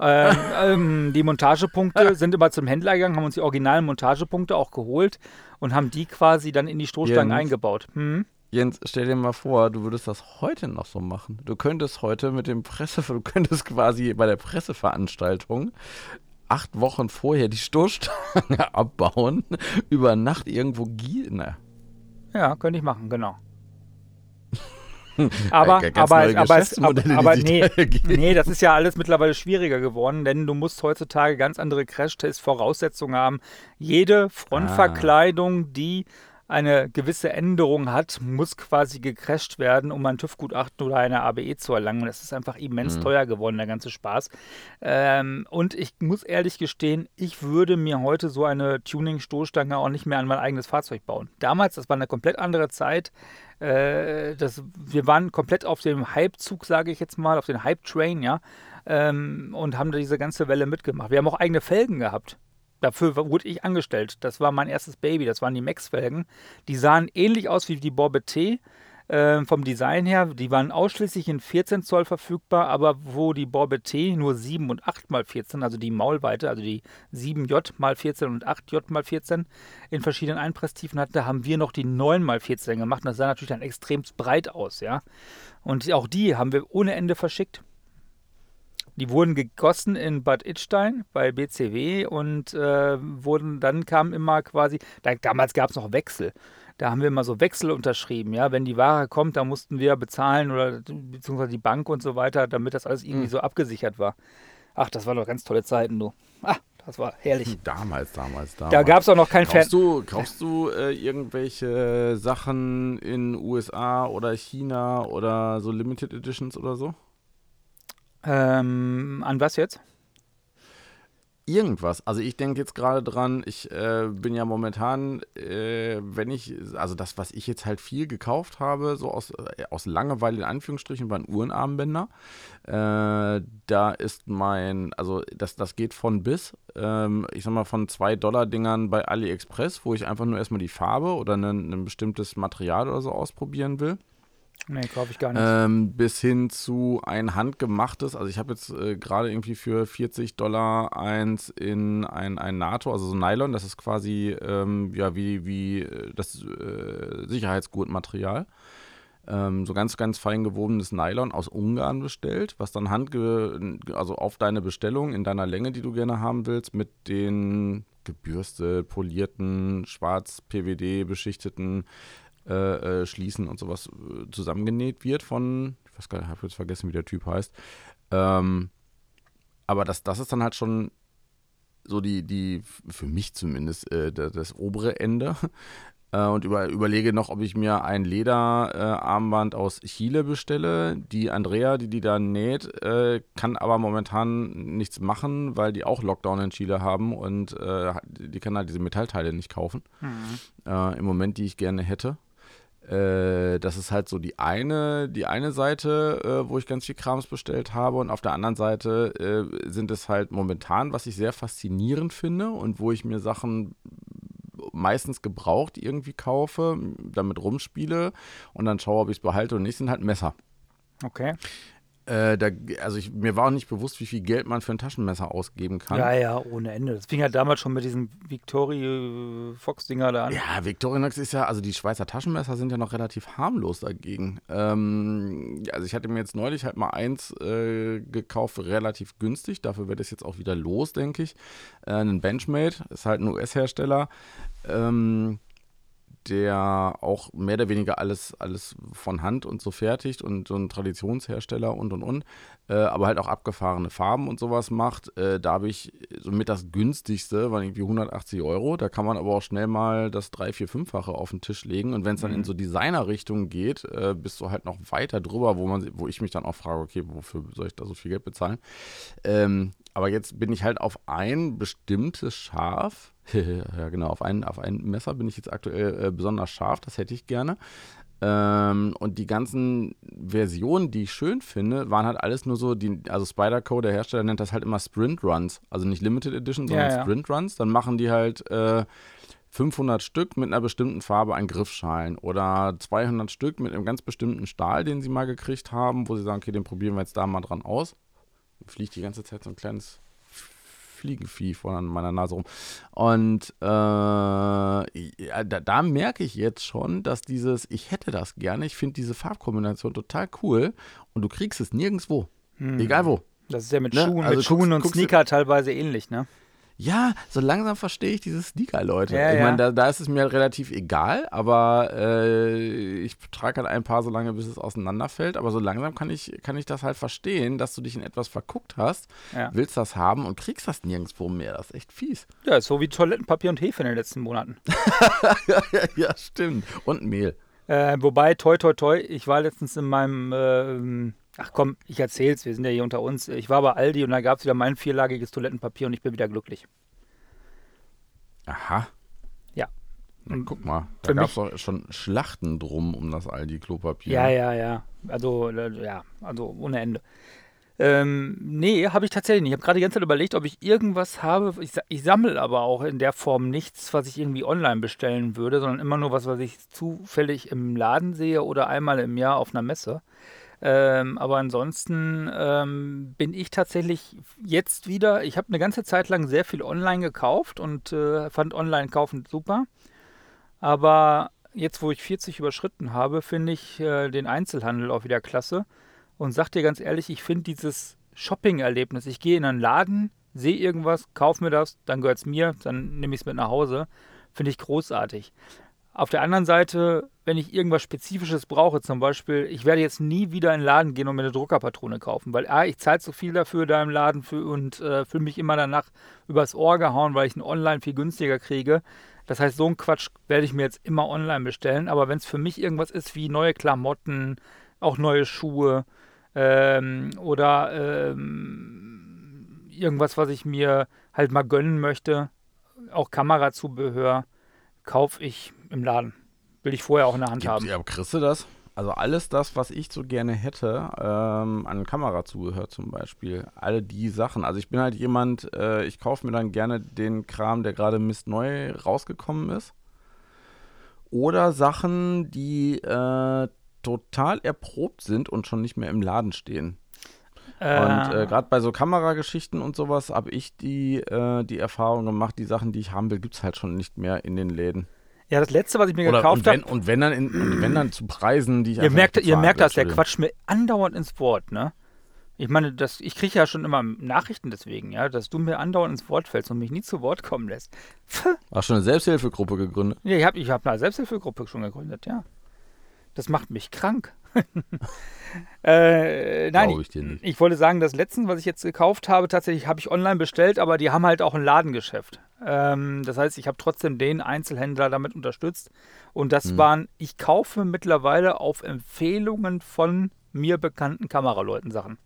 Ähm, *laughs* ähm, die Montagepunkte *laughs* sind immer zum Händler gegangen, haben uns die originalen Montagepunkte auch geholt und haben die quasi dann in die Stoßstangen Jens. eingebaut. Hm? Jens, stell dir mal vor, du würdest das heute noch so machen. Du könntest heute mit dem Presse, *laughs* du könntest quasi bei der Presseveranstaltung acht Wochen vorher die Stoßstange *laughs* abbauen, über Nacht irgendwo gehen. Na, Ja, könnte ich machen, genau. *laughs* Aber, ganz aber, aber, es, aber, aber nee, nee, das ist ja alles mittlerweile schwieriger geworden, denn du musst heutzutage ganz andere Crashtest-Voraussetzungen haben. Jede Frontverkleidung, die eine gewisse Änderung hat, muss quasi gecrasht werden, um ein TÜV-Gutachten oder eine ABE zu erlangen. Und das ist einfach immens Mhm. teuer geworden, der ganze Spaß. Ähm, und ich muss ehrlich gestehen, ich würde mir heute so eine Tuning-Stoßstange auch nicht mehr an mein eigenes Fahrzeug bauen. Damals, das war eine komplett andere Zeit. Äh, das, wir waren komplett auf dem Hype-Zug, sage ich jetzt mal, auf den Hype-Train, ja, ähm, und haben da diese ganze Welle mitgemacht. Wir haben auch eigene Felgen gehabt. Dafür wurde ich angestellt. Das war mein erstes Baby. Das waren die Max-Felgen. Die sahen ähnlich aus wie die Borbet T. äh, vom Design her. Die waren ausschließlich in 14 Zoll verfügbar, aber wo die Borbet T nur 7 und 8 mal 14, also die Maulweite, also die 7J mal 14 und 8J mal 14 in verschiedenen Einpresstiefen hatten, da haben wir noch die 9 mal 14 gemacht. Und das sah natürlich dann extrem breit aus, ja. Und auch die haben wir ohne Ende verschickt. Die wurden gegossen in Bad Ittstein bei BCW und äh, wurden dann kam immer quasi, da, damals gab es noch Wechsel. Da haben wir immer so Wechsel unterschrieben, ja. Wenn die Ware kommt, dann mussten wir bezahlen oder beziehungsweise die Bank und so weiter, damit das alles irgendwie Mhm. so abgesichert war. Ach, das waren doch ganz tolle Zeiten, du. Ah, das war herrlich. Damals, *laughs* damals, damals. Da gab es auch noch kein Fan. Kaufst du, kaufst du äh, irgendwelche Sachen in USA oder China oder so Limited Editions oder so? Ähm, an was jetzt? Irgendwas. Also ich denke jetzt gerade dran, ich äh, bin ja momentan, äh, wenn ich, also das, was ich jetzt halt viel gekauft habe, so aus, äh, aus Langeweile in Anführungsstrichen, waren Uhrenarmbänder. Äh, da ist mein, also das, das geht von bis, ähm, ich sag mal von 2-Dollar-Dingern bei AliExpress, wo ich einfach nur erstmal die Farbe oder ein, ein bestimmtes Material oder so ausprobieren will. Nee, kaufe ich gar nicht. Ähm, bis hin zu ein handgemachtes, also ich habe jetzt äh, gerade irgendwie für 40 Dollar eins in ein, ein NATO, also so Nylon, das ist quasi ähm, ja wie, wie äh, das äh, Sicherheitsgurtmaterial. Ähm, so ganz, ganz fein gewobenes Nylon aus Ungarn bestellt, was dann handge also auf deine Bestellung in deiner Länge, die du gerne haben willst, mit den gebürstet, polierten, schwarz PVD beschichteten äh, äh, Schließen und sowas äh, zusammengenäht wird von, ich weiß gar nicht, ich habe jetzt vergessen, wie der Typ heißt. Ähm, aber das, das ist dann halt schon so die, die für mich zumindest, äh, das, das obere Ende. *laughs* Äh, und über, überlege noch, ob ich mir ein Lederarmband aus Chile bestelle. Die Andrea, die die da näht, äh, kann aber momentan nichts machen, weil die auch Lockdown in Chile haben und äh, die kann halt diese Metallteile nicht kaufen. Mhm. Äh, Im Moment, die ich gerne hätte. Äh, das ist halt so die eine, die eine Seite, äh, wo ich ganz viel Krams bestellt habe. Und auf der anderen Seite äh, sind es halt momentan, was ich sehr faszinierend finde und wo ich mir Sachen meistens gebraucht irgendwie kaufe, damit rumspiele und dann schaue, ob ich es behalte und nicht, sind halt Messer. Okay. Äh, da, also ich, mir war auch nicht bewusst, wie viel Geld man für ein Taschenmesser ausgeben kann. Ja, ja, ohne Ende. Das fing ja damals schon mit diesen Victory Fox-Dinger da an. Ja, Victorinox ist ja, also die Schweizer Taschenmesser sind ja noch relativ harmlos dagegen. Ähm, also ich hatte mir jetzt neulich halt mal eins äh, gekauft, relativ günstig. Dafür werde ich jetzt auch wieder los, denke ich. Äh, einen Benchmade, ist halt ein US-Hersteller. Ähm, der auch mehr oder weniger alles, alles von Hand und so fertigt und so ein Traditionshersteller und und und, äh, aber halt auch abgefahrene Farben und sowas macht. Äh, da habe ich somit das günstigste, war irgendwie 180 Euro. Da kann man aber auch schnell mal das 3, 4, 5-fache auf den Tisch legen. Und wenn es dann Mhm. in so Designer-Richtung geht, äh, bist du halt noch weiter drüber, wo man, wo ich mich dann auch frage, okay, wofür soll ich da so viel Geld bezahlen? Ähm, aber jetzt bin ich halt auf ein bestimmtes Schaf, *laughs* ja genau, auf ein, auf ein Messer bin ich jetzt aktuell äh, besonders scharf, das hätte ich gerne. Ähm, und die ganzen Versionen, die ich schön finde, waren halt alles nur so, die, also Spyderco, der Hersteller nennt das halt immer Sprint Runs, also nicht Limited Edition, sondern Ja, ja. Sprint Runs. Dann machen die halt äh, 500 Stück mit einer bestimmten Farbe an Griffschalen oder 200 Stück mit einem ganz bestimmten Stahl, den sie mal gekriegt haben, wo sie sagen, okay, den probieren wir jetzt da mal dran aus. Fliegt die ganze Zeit so ein kleines Fliegenvieh vor meiner Nase rum. Und äh, ja, da, da, merke ich jetzt schon, dass dieses, ich hätte das gerne, ich finde diese Farbkombination total cool und du kriegst es nirgendwo. Hm. Egal wo. Das ist ja mit ne? Schuhen, also mit Schuhen guckst, und Sneaker teilweise ähnlich, ne? Ja, so langsam verstehe ich diese Sneaker-Leute. Ja, ich meine, da, da, ist es mir halt relativ egal, aber äh, ich trage halt ein paar so lange, bis es auseinanderfällt. Aber so langsam kann ich, kann ich das halt verstehen, dass du dich in etwas verguckt hast, ja. willst das haben und kriegst das nirgendwo mehr. Das ist echt fies. Ja, so wie Toilettenpapier und Hefe in den letzten Monaten. *laughs* ja, ja, stimmt. Und Mehl. Äh, wobei, toi, toi, toi, ich war letztens in meinem. Äh, Ach komm, ich erzähl's, wir sind ja hier unter uns. Ich war bei Aldi und da gab es wieder mein vierlagiges Toilettenpapier und ich bin wieder glücklich. Aha. Ja. Na, guck mal, da gab es doch schon Schlachten drum um das Aldi-Klopapier. Ja, ja, ja. Also, äh, ja, also ohne Ende. Ähm, nee, habe ich tatsächlich nicht. Ich habe gerade die ganze Zeit überlegt, ob ich irgendwas habe. Ich, ich sammle aber auch in der Form nichts, was ich irgendwie online bestellen würde, sondern immer nur was, was ich zufällig im Laden sehe oder einmal im Jahr auf einer Messe. Ähm, aber ansonsten ähm, bin ich tatsächlich jetzt wieder, ich habe eine ganze Zeit lang sehr viel online gekauft und äh, fand Online-Kaufen super. Aber jetzt, wo ich 40 überschritten habe, finde ich äh, den Einzelhandel auch wieder klasse. Und sag dir ganz ehrlich, ich finde dieses Shopping-Erlebnis, ich gehe in einen Laden, sehe irgendwas, kaufe mir das, dann gehört es mir, dann nehme ich es mit nach Hause, finde ich großartig. Auf der anderen Seite, wenn ich irgendwas Spezifisches brauche, zum Beispiel, ich werde jetzt nie wieder in den Laden gehen und mir eine Druckerpatrone kaufen, weil A, ich zahle so viel dafür da im Laden für und äh, fühle mich immer danach übers Ohr gehauen, weil ich ihn online viel günstiger kriege. Das heißt, so ein Quatsch werde ich mir jetzt immer online bestellen. Aber wenn es für mich irgendwas ist wie neue Klamotten, auch neue Schuhe ähm, oder ähm, irgendwas, was ich mir halt mal gönnen möchte, auch Kamerazubehör, kaufe ich im Laden. Will ich vorher auch in der Hand Gibt, haben. Ja, aber kriegst du das? Also alles das, was ich so gerne hätte, ähm, an Kamerazubehör zum Beispiel, alle die Sachen. Also ich bin halt jemand, äh, ich kaufe mir dann gerne den Kram, der gerade Mist neu rausgekommen ist. Oder Sachen, die äh, total erprobt sind und schon nicht mehr im Laden stehen. Äh. Und äh, gerade bei so Kamerageschichten und sowas habe ich die, äh, die Erfahrung gemacht, die Sachen, die ich haben will, gibt es halt schon nicht mehr in den Läden. Ja, das letzte, was ich mir Oder, gekauft habe. Und wenn dann in, und wenn dann zu Preisen, die ich Ihr merkt, ihr merkt das, der quatscht mir andauernd ins Wort, ne? Ich meine, das, ich kriege ja schon immer Nachrichten deswegen, ja, dass du mir andauernd ins Wort fällst und mich nie zu Wort kommen lässt. *laughs* Hast du eine Selbsthilfegruppe gegründet? Ja, ich habe ich hab eine Selbsthilfegruppe schon gegründet, ja. Das macht mich krank. *laughs* äh, nein, ich, ich, ich, wollte sagen, das letzte, was ich jetzt gekauft habe, tatsächlich habe ich online bestellt, aber die haben halt auch ein Ladengeschäft. Ähm, das heißt, ich habe trotzdem den Einzelhändler damit unterstützt. Und das hm. waren, ich kaufe mittlerweile auf Empfehlungen von mir bekannten Kameraleuten Sachen.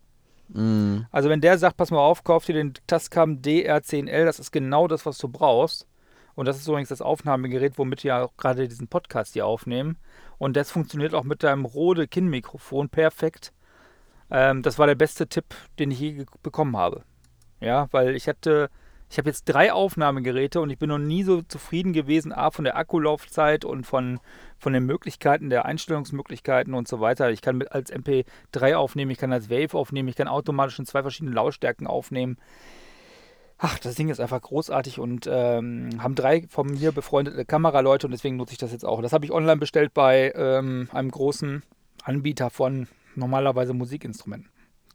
Hm. Also wenn der sagt, pass mal auf, kauf dir den Tascam DR10L, das ist genau das, was du brauchst. Und das ist übrigens das Aufnahmegerät, womit wir auch gerade diesen Podcast hier aufnehmen. Und das funktioniert auch mit deinem Rode Kinnmikrofon perfekt. Ähm, das war der beste Tipp, den ich je bekommen habe. Ja, weil ich hatte, ich habe jetzt drei Aufnahmegeräte und ich bin noch nie so zufrieden gewesen, A, von der Akkulaufzeit und von, von den Möglichkeiten, der Einstellungsmöglichkeiten und so weiter. Ich kann mit, als MP3 aufnehmen, ich kann als Wave aufnehmen, ich kann automatisch in zwei verschiedenen Lautstärken aufnehmen. Ach, das Ding ist einfach großartig und ähm, haben drei von mir befreundete Kameraleute und deswegen nutze ich das jetzt auch. Das habe ich online bestellt bei ähm, einem großen Anbieter von normalerweise Musikinstrumenten.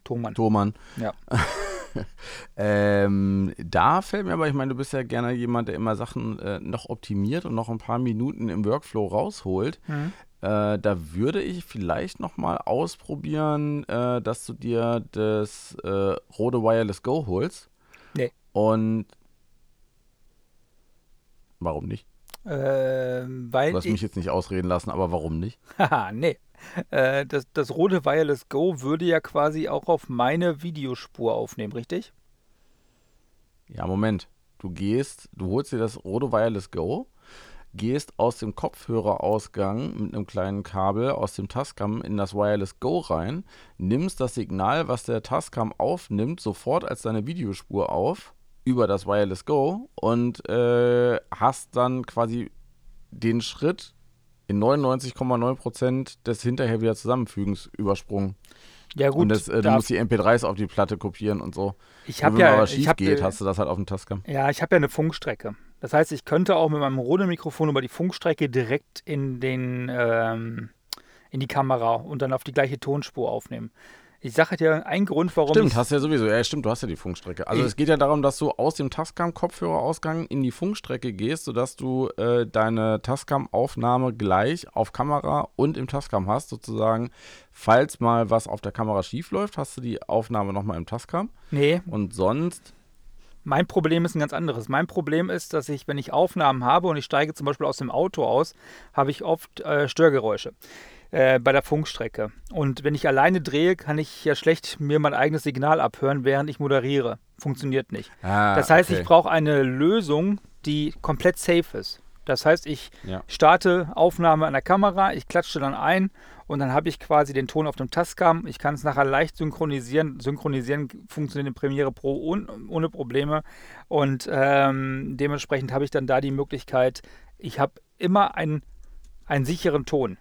Thomann. Thomann. Ja. *laughs* *laughs* ähm, da fällt mir aber, ich meine, du bist ja gerne jemand, der immer Sachen äh, noch optimiert und noch ein paar Minuten im Workflow rausholt. Mhm. Äh, da würde ich vielleicht noch mal ausprobieren, äh, dass du dir das äh, Rode Wireless Go holst. Nee. Und warum nicht? Ähm, weil du hast mich jetzt nicht ausreden lassen, aber warum nicht? Haha, *laughs* nee. Äh, das, das rote Wireless Go würde ja quasi auch auf meine Videospur aufnehmen, richtig? Ja, Moment. Du gehst, du holst dir das rote Wireless Go, gehst aus dem Kopfhörerausgang mit einem kleinen Kabel aus dem Tascam in das Wireless Go rein, nimmst das Signal, was der Tascam aufnimmt, sofort als deine Videospur auf über das Wireless Go und äh, hast dann quasi den Schritt in 99,9% des hinterher wieder Zusammenfügens übersprungen. Ja, gut. und das, äh, du musst die MP3s auf die Platte kopieren und so. ich habe wenn ja, ich schief hab, geht, äh, hast du das halt auf dem Tascam. Ja, ich habe ja eine Funkstrecke. Das heißt, ich könnte auch mit meinem Rode-Mikrofon über die Funkstrecke direkt in den ähm, in die Kamera und dann auf die gleiche Tonspur aufnehmen. Ich sage dir ein Grund, warum Stimmt, hast du ja sowieso. Ja, stimmt, du hast ja die Funkstrecke. Also Ich- es geht ja darum, dass du aus dem Tascam-Kopfhörerausgang in die Funkstrecke gehst, sodass du äh, deine Tascam-Aufnahme gleich auf Kamera und im Tascam hast, sozusagen. Falls mal was auf der Kamera schief läuft, hast du die Aufnahme nochmal im Tascam. Nee, Und sonst, mein Problem ist ein ganz anderes. Mein Problem ist, dass ich, wenn ich Aufnahmen habe und ich steige zum Beispiel aus dem Auto aus, habe ich oft äh, Störgeräusche äh, bei der Funkstrecke. Und wenn ich alleine drehe, kann ich ja schlecht mir mein eigenes Signal abhören, während ich moderiere. Funktioniert nicht. ah, Das heißt, okay. ich brauche eine Lösung, die komplett safe ist. Das heißt, ich Ja. starte Aufnahme an der Kamera, ich klatsche dann ein und dann habe ich quasi den Ton auf dem Tascam. Ich kann es nachher leicht synchronisieren. Synchronisieren funktioniert in Premiere Pro ohne, ohne Probleme. Und ähm, dementsprechend habe ich dann da die Möglichkeit, ich habe immer einen, einen sicheren Ton.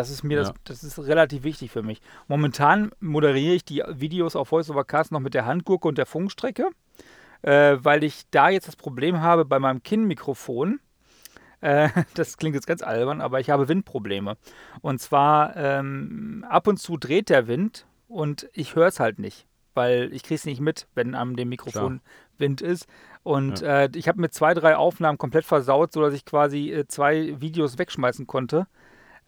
Das ist mir Ja. das, das ist relativ wichtig für mich. Momentan moderiere ich die Videos auf Voice over Cast noch mit der Handgurke und der Funkstrecke, äh, weil ich da jetzt das Problem habe bei meinem Kinnmikrofon. Äh, *laughs* das klingt jetzt ganz albern, aber ich habe Windprobleme. Und zwar ähm, ab und zu dreht der Wind und ich höre es halt nicht, weil ich kriege es nicht mit, wenn am dem Mikrofon Wind ist. Und äh, ich habe mit zwei, drei Aufnahmen komplett versaut, sodass ich quasi äh, zwei Videos wegschmeißen konnte,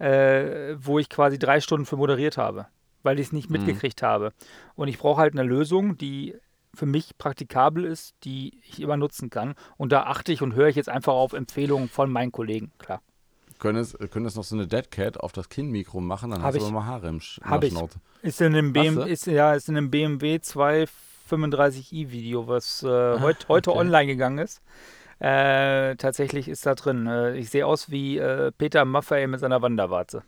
äh, wo ich quasi drei Stunden für moderiert habe, weil ich es nicht Mhm. mitgekriegt habe. Und ich brauche halt eine Lösung, die für mich praktikabel ist, die ich immer nutzen kann. Und da achte ich und höre ich jetzt einfach auf Empfehlungen von meinen Kollegen, klar. Könntest, könntest noch so eine Dead Cat auf das Kinnmikro machen, dann Hab hast du ich. aber mal Haare im Sch Hab ich. Ist in einem, BM, du? ist, ja, ist in einem BMW 235i Video, was äh, heut, heute okay. online gegangen ist. Äh, tatsächlich ist da drin. Äh, ich sehe aus wie äh, Peter Maffay mit seiner Wanderwarze.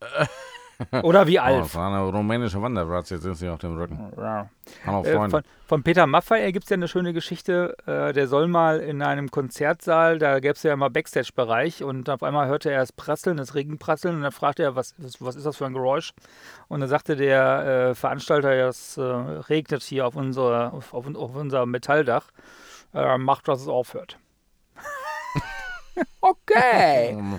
*laughs* Oder wie Oh, Alf. das war eine rumänische Wanderplatz, jetzt sind sie auf dem Rücken. Ja. Äh, Freunde. von, von Peter Maffay gibt es ja eine schöne Geschichte. Äh, der soll mal in einem Konzertsaal, da gäbe es ja immer Backstage-Bereich und auf einmal hörte er das Prasseln, das Regenprasseln und dann fragte er, was, was, ist das für ein Geräusch? Und dann sagte der äh, Veranstalter, ja, es äh, regnet hier auf, unser, auf, auf, auf unser Metalldach. Äh, macht, dass es aufhört. Okay. *laughs*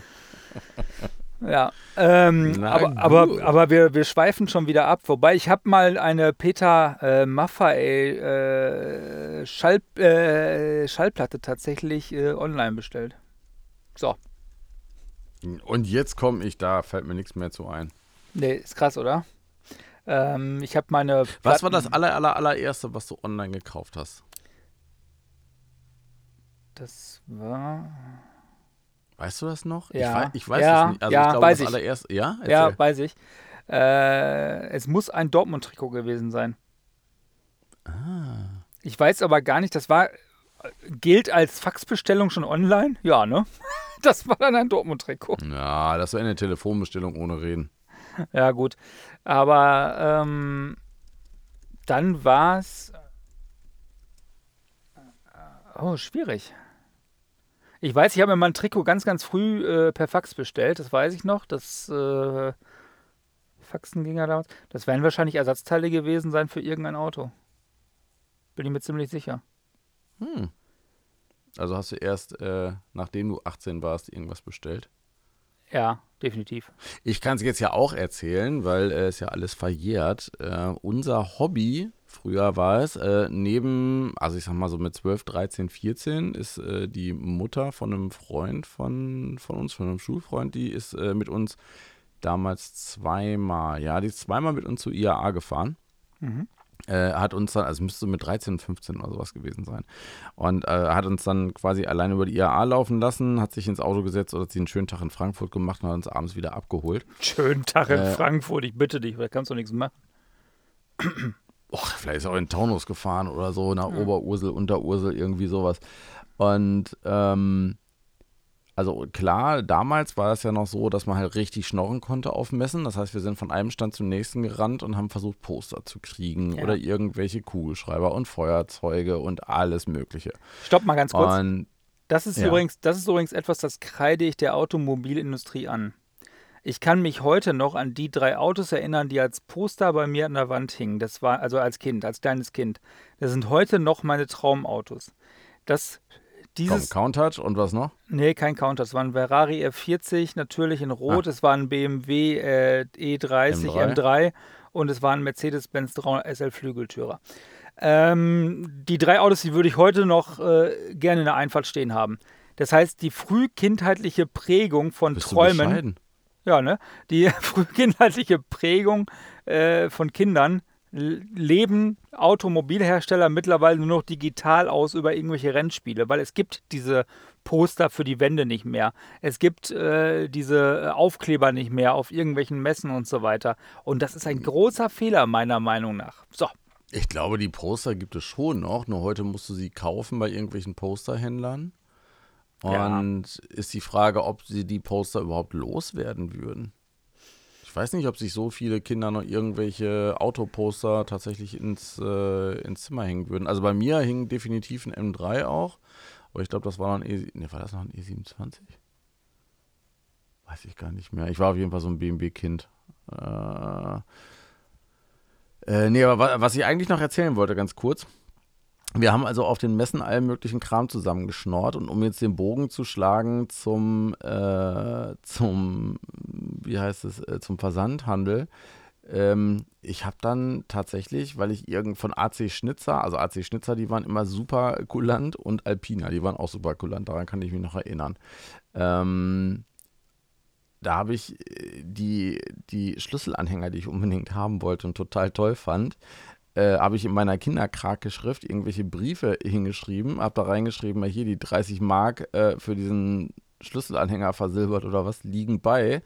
Ja, ähm, Na aber, aber, aber wir, wir schweifen schon wieder ab. Wobei ich habe mal eine Peter äh, Maffay äh, Schall, äh, Schallplatte tatsächlich äh, online bestellt. So, Und jetzt komme ich da, fällt mir nichts mehr zu ein. nee, ist krass, oder? Ähm, ich habe meine. Was war Platten- das aller, aller, allererste, was du online gekauft hast? Das war. Weißt du das noch? Ja. Ich, ich weiß Ja, es nicht. Also ja, ich glaube, weiß das ich. allererste. Ja? Ja, weiß ich. Äh, es muss ein Dortmund-Trikot gewesen sein. Ah. Ich weiß aber gar nicht, das war. Gilt als Faxbestellung schon online? Ja, ne? *laughs* Das war dann ein Dortmund-Trikot. Ja, das wäre eine Telefonbestellung ohne Reden. Ja, gut. Aber ähm, dann war es. Oh, schwierig. Ich weiß, ich habe mir mal ein Trikot ganz, ganz früh äh, per Fax bestellt. Das weiß ich noch. Das äh, Faxen ging ja damals. Das werden wahrscheinlich Ersatzteile gewesen sein für irgendein Auto. Bin ich mir ziemlich sicher. Hm. Also hast du erst, äh, nachdem du 18 warst, irgendwas bestellt? Ja, definitiv. Ich kann es jetzt ja auch erzählen, weil äh, es ja alles verjährt. Äh, unser Hobby, früher war es, äh, neben, also ich sag mal so mit 12, 13, 14, ist äh, die Mutter von einem Freund von, von uns, von einem Schulfreund, die ist äh, mit uns damals zweimal, ja, die ist zweimal mit uns zur IAA gefahren. Mhm. Äh, hat uns dann, also müsste mit 13, 15 oder sowas gewesen sein. Und äh, hat uns dann quasi alleine über die IAA laufen lassen, hat sich ins Auto gesetzt oder hat sie einen schönen Tag in Frankfurt gemacht und hat uns abends wieder abgeholt. Schönen Tag in Äh, Frankfurt, ich bitte dich, da kannst du nichts machen. Och, vielleicht ist er auch in Taunus gefahren oder so, nach Oberursel, Unterursel, irgendwie sowas. Und ähm, also klar, damals war es ja noch so, dass man halt richtig schnorren konnte auf Messen. Das heißt, wir sind von einem Stand zum nächsten gerannt und haben versucht, Poster zu kriegen Ja. oder irgendwelche Kugelschreiber und Feuerzeuge und alles Mögliche. Stopp mal ganz kurz. Und Das ist, Ja. übrigens, das ist übrigens etwas, das kreide ich der Automobilindustrie an. Ich kann mich heute noch an die drei Autos erinnern, die als Poster bei mir an der Wand hingen. Das war also als Kind, als kleines Kind. Das sind heute noch meine Traumautos. Das dieses. Komm, Countach und was noch? Nee, kein Countach. Es war ein Ferrari F40, natürlich in Rot. Ah. Es war ein BMW äh, E30 M3. M3 und es war ein Mercedes-Benz 300 SL Flügeltürer. Ähm, die drei Autos, die würde ich heute noch äh, gerne in der Einfahrt stehen haben. Das heißt, die frühkindheitliche Prägung von Bist Träumen. Ja, ne? Die *laughs* frühkindheitliche Prägung äh, von Kindern leben Automobilhersteller mittlerweile nur noch digital aus über irgendwelche Rennspiele, weil es gibt diese Poster für die Wände nicht mehr. Es gibt äh, diese Aufkleber nicht mehr auf irgendwelchen Messen und so weiter. Und das ist ein großer Fehler meiner Meinung nach. So. Ich glaube, die Poster gibt es schon noch, nur heute musst du sie kaufen bei irgendwelchen Posterhändlern. Und ja. ist die Frage, ob sie die Poster überhaupt loswerden würden. Ich weiß nicht, ob sich so viele Kinder noch irgendwelche Autoposter tatsächlich ins, äh, ins Zimmer hängen würden. Also bei mir hing definitiv ein M3 auch. Aber ich glaube, das war noch ein E. Ne, war das noch ein E27? Weiß ich gar nicht mehr. Ich war auf jeden Fall so ein BMW-Kind. Äh, äh, nee, aber was ich eigentlich noch erzählen wollte, ganz kurz. Wir haben also auf den Messen allen möglichen Kram zusammengeschnort und um jetzt den Bogen zu schlagen zum, äh, zum wie heißt es, äh, zum Versandhandel, ähm, ich habe dann tatsächlich, weil ich irgend von AC Schnitzer, also AC Schnitzer, die waren immer super kulant und Alpina, die waren auch super kulant, daran kann ich mich noch erinnern. Ähm, da habe ich äh, die, die Schlüsselanhänger, die ich unbedingt haben wollte und total toll fand, äh, habe ich in meiner Kinderkrake-Schrift irgendwelche Briefe hingeschrieben, habe da reingeschrieben, hier die 30 Mark äh, für diesen Schlüsselanhänger versilbert oder was liegen bei.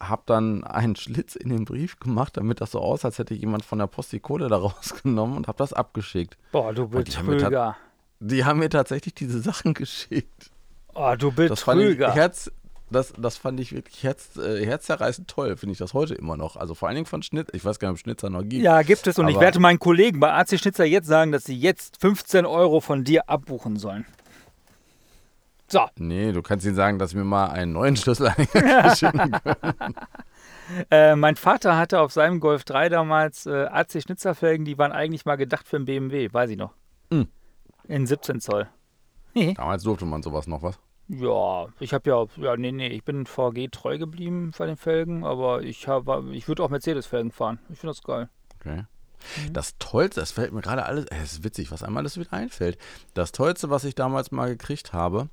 Habe dann einen Schlitz in den Brief gemacht, damit das so aussah, als hätte jemand von der Post die Kohle da *laughs* rausgenommen und habe das abgeschickt. Boah, du Betrüger. Die haben mir tatsächlich diese Sachen *laughs* geschickt. Oh, du Betrüger. Das Herz, das, das fand ich wirklich herz, äh, herzzerreißend toll, finde ich das heute immer noch. Also vor allen Dingen von Schnitt. Ich weiß gar nicht, ob Schnitzer noch gibt. Ja, gibt es. Und ich werde meinen Kollegen bei AC Schnitzer jetzt sagen, dass sie jetzt 15 Euro von dir abbuchen sollen. So. Nee, du kannst ihnen sagen, dass mir mal einen neuen Schlüssel *laughs* *laughs* schicken können. Äh, mein Vater hatte auf seinem Golf 3 damals äh, AC Schnitzerfelgen, die waren eigentlich mal gedacht für einen BMW, weiß ich noch. Mm. In 17 Zoll. *laughs* damals durfte man sowas noch, was? Ja, ich habe ja, ja, nee, nee, ich bin VG treu geblieben bei den Felgen, aber ich habe, ich würde auch Mercedes-Felgen fahren. Ich finde das geil. Okay. Mhm. Das Tollste, das fällt mir gerade alles, es ist witzig, was einmal alles wieder einfällt. Das Tollste, was ich damals mal gekriegt habe,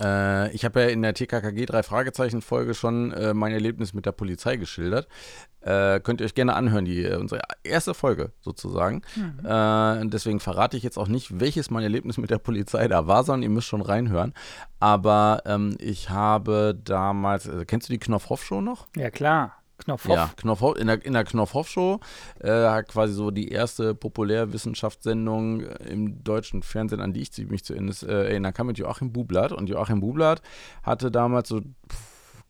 äh, ich habe ja in der TKKG drei Fragezeichen Folge schon äh, mein Erlebnis mit der Polizei geschildert. Äh, könnt ihr euch gerne anhören, die äh, unsere erste Folge sozusagen. Mhm. Äh, deswegen verrate ich jetzt auch nicht, welches mein Erlebnis mit der Polizei da war, sondern ihr müsst schon reinhören. Aber ähm, ich habe damals, äh, kennst du die Knopfhoff-Show noch? Ja, klar. Knopfhoff. Ja, Knopfhoff, in der, in der Knopfhoff-Show äh, quasi so die erste Populärwissenschaftssendung äh, im deutschen Fernsehen, an die ich mich zu äh, erinnern kann, mit Joachim Bublatt. Und Joachim Bublatt hatte damals so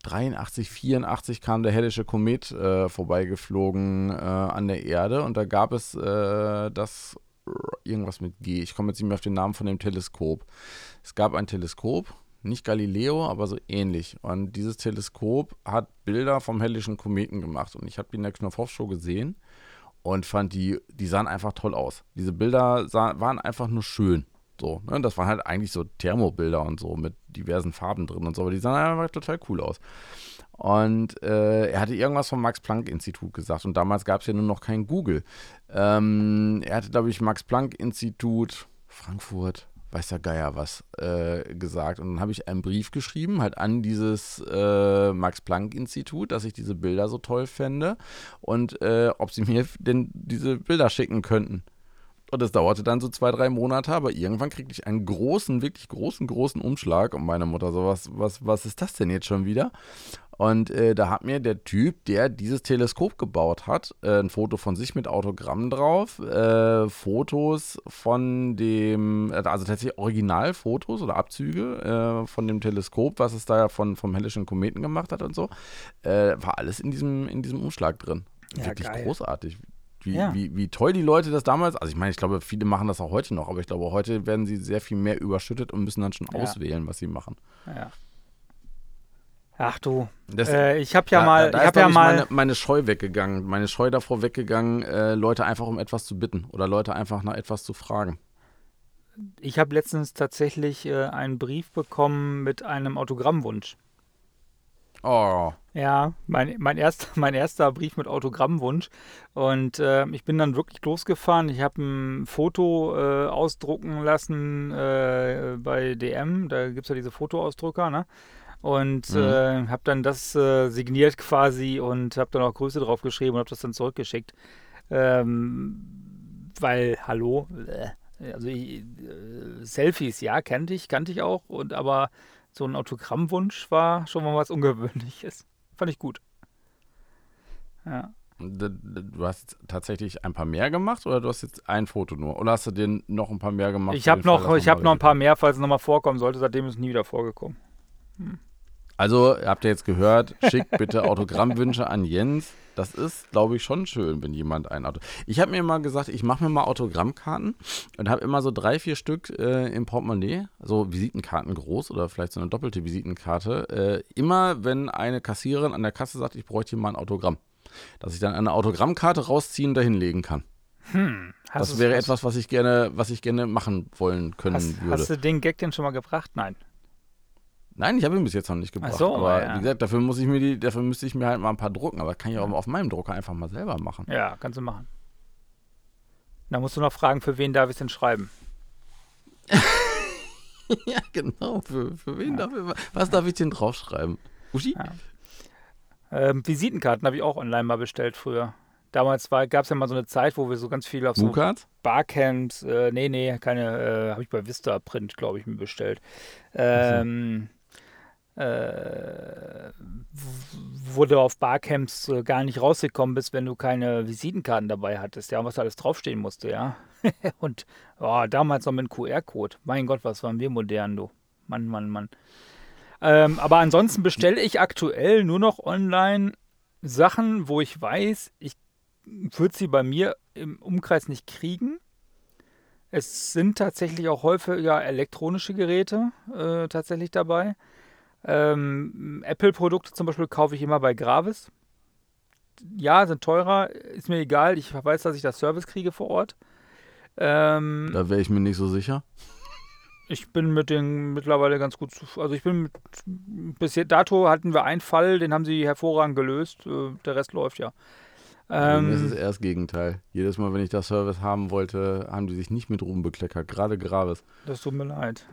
83, 84 kam der hellische Komet äh, vorbeigeflogen äh, an der Erde und da gab es äh, das irgendwas mit G. Ich komme jetzt nicht mehr auf den Namen von dem Teleskop. Es gab ein Teleskop, nicht Galileo, aber so ähnlich. Und dieses Teleskop hat Bilder vom hellischen Kometen gemacht. Und ich habe die in der Knopfhoff-Show gesehen und fand die, die sahen einfach toll aus. Diese Bilder sah, waren einfach nur schön. So, ne? Das waren halt eigentlich so Thermobilder und so mit diversen Farben drin und so, aber die sahen einfach total cool aus. Und äh, er hatte irgendwas vom Max-Planck-Institut gesagt und damals gab es ja nur noch kein Google. Ähm, er hatte, glaube ich, Max-Planck-Institut Frankfurt, weiß der Geier was, äh, gesagt. Und dann habe ich einen Brief geschrieben, halt an dieses äh, Max-Planck-Institut, dass ich diese Bilder so toll fände und äh, ob sie mir denn diese Bilder schicken könnten. Und das dauerte dann so zwei, drei Monate, aber irgendwann kriegte ich einen großen, wirklich großen, großen Umschlag. Und meine Mutter so, was, was, was ist das denn jetzt schon wieder? Und äh, da hat mir der Typ, der dieses Teleskop gebaut hat, äh, ein Foto von sich mit Autogramm drauf, äh, Fotos von dem, also tatsächlich Originalfotos oder Abzüge äh, von dem Teleskop, was es da von, vom hellischen Kometen gemacht hat und so, äh, war alles in diesem, in diesem Umschlag drin. Ja, Wirklich geil. großartig. Wie, ja. wie, wie toll die Leute das damals, also ich meine, ich glaube, viele machen das auch heute noch, aber ich glaube, heute werden sie sehr viel mehr überschüttet und müssen dann schon ja. auswählen, was sie machen. Ja. Ach du, das, äh, ich habe ja da, mal, da, da ich habe ja mal meine, meine, Scheu weggegangen, meine Scheu davor weggegangen, äh, Leute einfach um etwas zu bitten oder Leute einfach nach etwas zu fragen. Ich habe letztens tatsächlich äh, einen Brief bekommen mit einem Autogrammwunsch. Oh. Ja, mein, mein, erst, *laughs* mein erster Brief mit Autogrammwunsch. Und äh, ich bin dann wirklich losgefahren. Ich habe ein Foto äh, ausdrucken lassen äh, bei DM. Da gibt es ja diese Fotoausdrucker, ne? Und mhm. Äh, habe dann das äh, signiert quasi und habe dann auch Größe drauf geschrieben und habe das dann zurückgeschickt. Ähm, weil, hallo, also ich, äh, Selfies, ja, kannte ich, kannte ich auch. Und aber so ein Autogrammwunsch war schon mal was Ungewöhnliches. Fand ich gut. Ja. Du hast tatsächlich ein paar mehr gemacht oder du hast jetzt ein Foto nur? Oder hast du den noch ein paar mehr gemacht? Ich habe noch, ich hab noch ein paar mehr, falls es nochmal vorkommen sollte. Seitdem ist es nie wieder vorgekommen. Hm. Also, habt ihr jetzt gehört, schickt bitte Autogrammwünsche an Jens. Das ist, glaube ich, schon schön, wenn jemand ein Auto. Ich habe mir mal gesagt, ich mache mir mal Autogrammkarten und habe immer so drei, vier Stück äh, im Portemonnaie, so Visitenkarten groß oder vielleicht so eine doppelte Visitenkarte. Äh, immer, wenn eine Kassiererin an der Kasse sagt, ich bräuchte hier mal ein Autogramm, dass ich dann eine Autogrammkarte rausziehen und dahinlegen kann. Hm, das wäre etwas, was ich gerne, was ich gerne machen wollen können hast, würde. Hast du den Gag denn schon mal gebracht? Nein. Nein, ich habe ihn bis jetzt noch nicht gebracht. Ach so, aber ja. wie gesagt, dafür muss ich mir die, dafür müsste ich mir halt mal ein paar drucken. Aber kann ich auch auf meinem Drucker einfach mal selber machen. Ja, kannst du machen. Da musst du noch fragen, für wen darf ich es denn schreiben? *laughs* ja, genau. Für, für wen ja. darf ich, was darf ich denn draufschreiben? Uschi? Ja. Ähm, Visitenkarten habe ich auch online mal bestellt früher. Damals gab es ja mal so eine Zeit, wo wir so ganz viel auf so Barcamps, äh, nee, nee, keine, äh, habe ich bei Vista Print, glaube ich, mir bestellt. Ähm, äh, wo du auf Barcamps äh, gar nicht rausgekommen bist, wenn du keine Visitenkarten dabei hattest, ja, was alles draufstehen musste, ja. *laughs* und oh, damals noch mit QR-Code. Mein Gott, was waren wir modern, du. Mann, Mann, Mann. Ähm, aber ansonsten bestelle ich aktuell nur noch online Sachen, wo ich weiß, ich würde sie bei mir im Umkreis nicht kriegen. Es sind tatsächlich auch häufiger elektronische Geräte äh, tatsächlich dabei. Ähm, Apple-Produkte zum Beispiel kaufe ich immer bei Gravis. Ja, sind teurer, ist mir egal. Ich weiß, dass ich das Service kriege vor Ort. Ähm, da wäre ich mir nicht so sicher. Ich bin mit den mittlerweile ganz gut zu. Also ich bin mit, bis dato hatten wir einen Fall, den haben sie hervorragend gelöst. Äh, der Rest läuft ja. Ähm, das ist eher das Gegenteil. Jedes Mal, wenn ich das Service haben wollte, haben die sich nicht mit Ruhm bekleckert. Gerade Gravis. Das tut mir leid.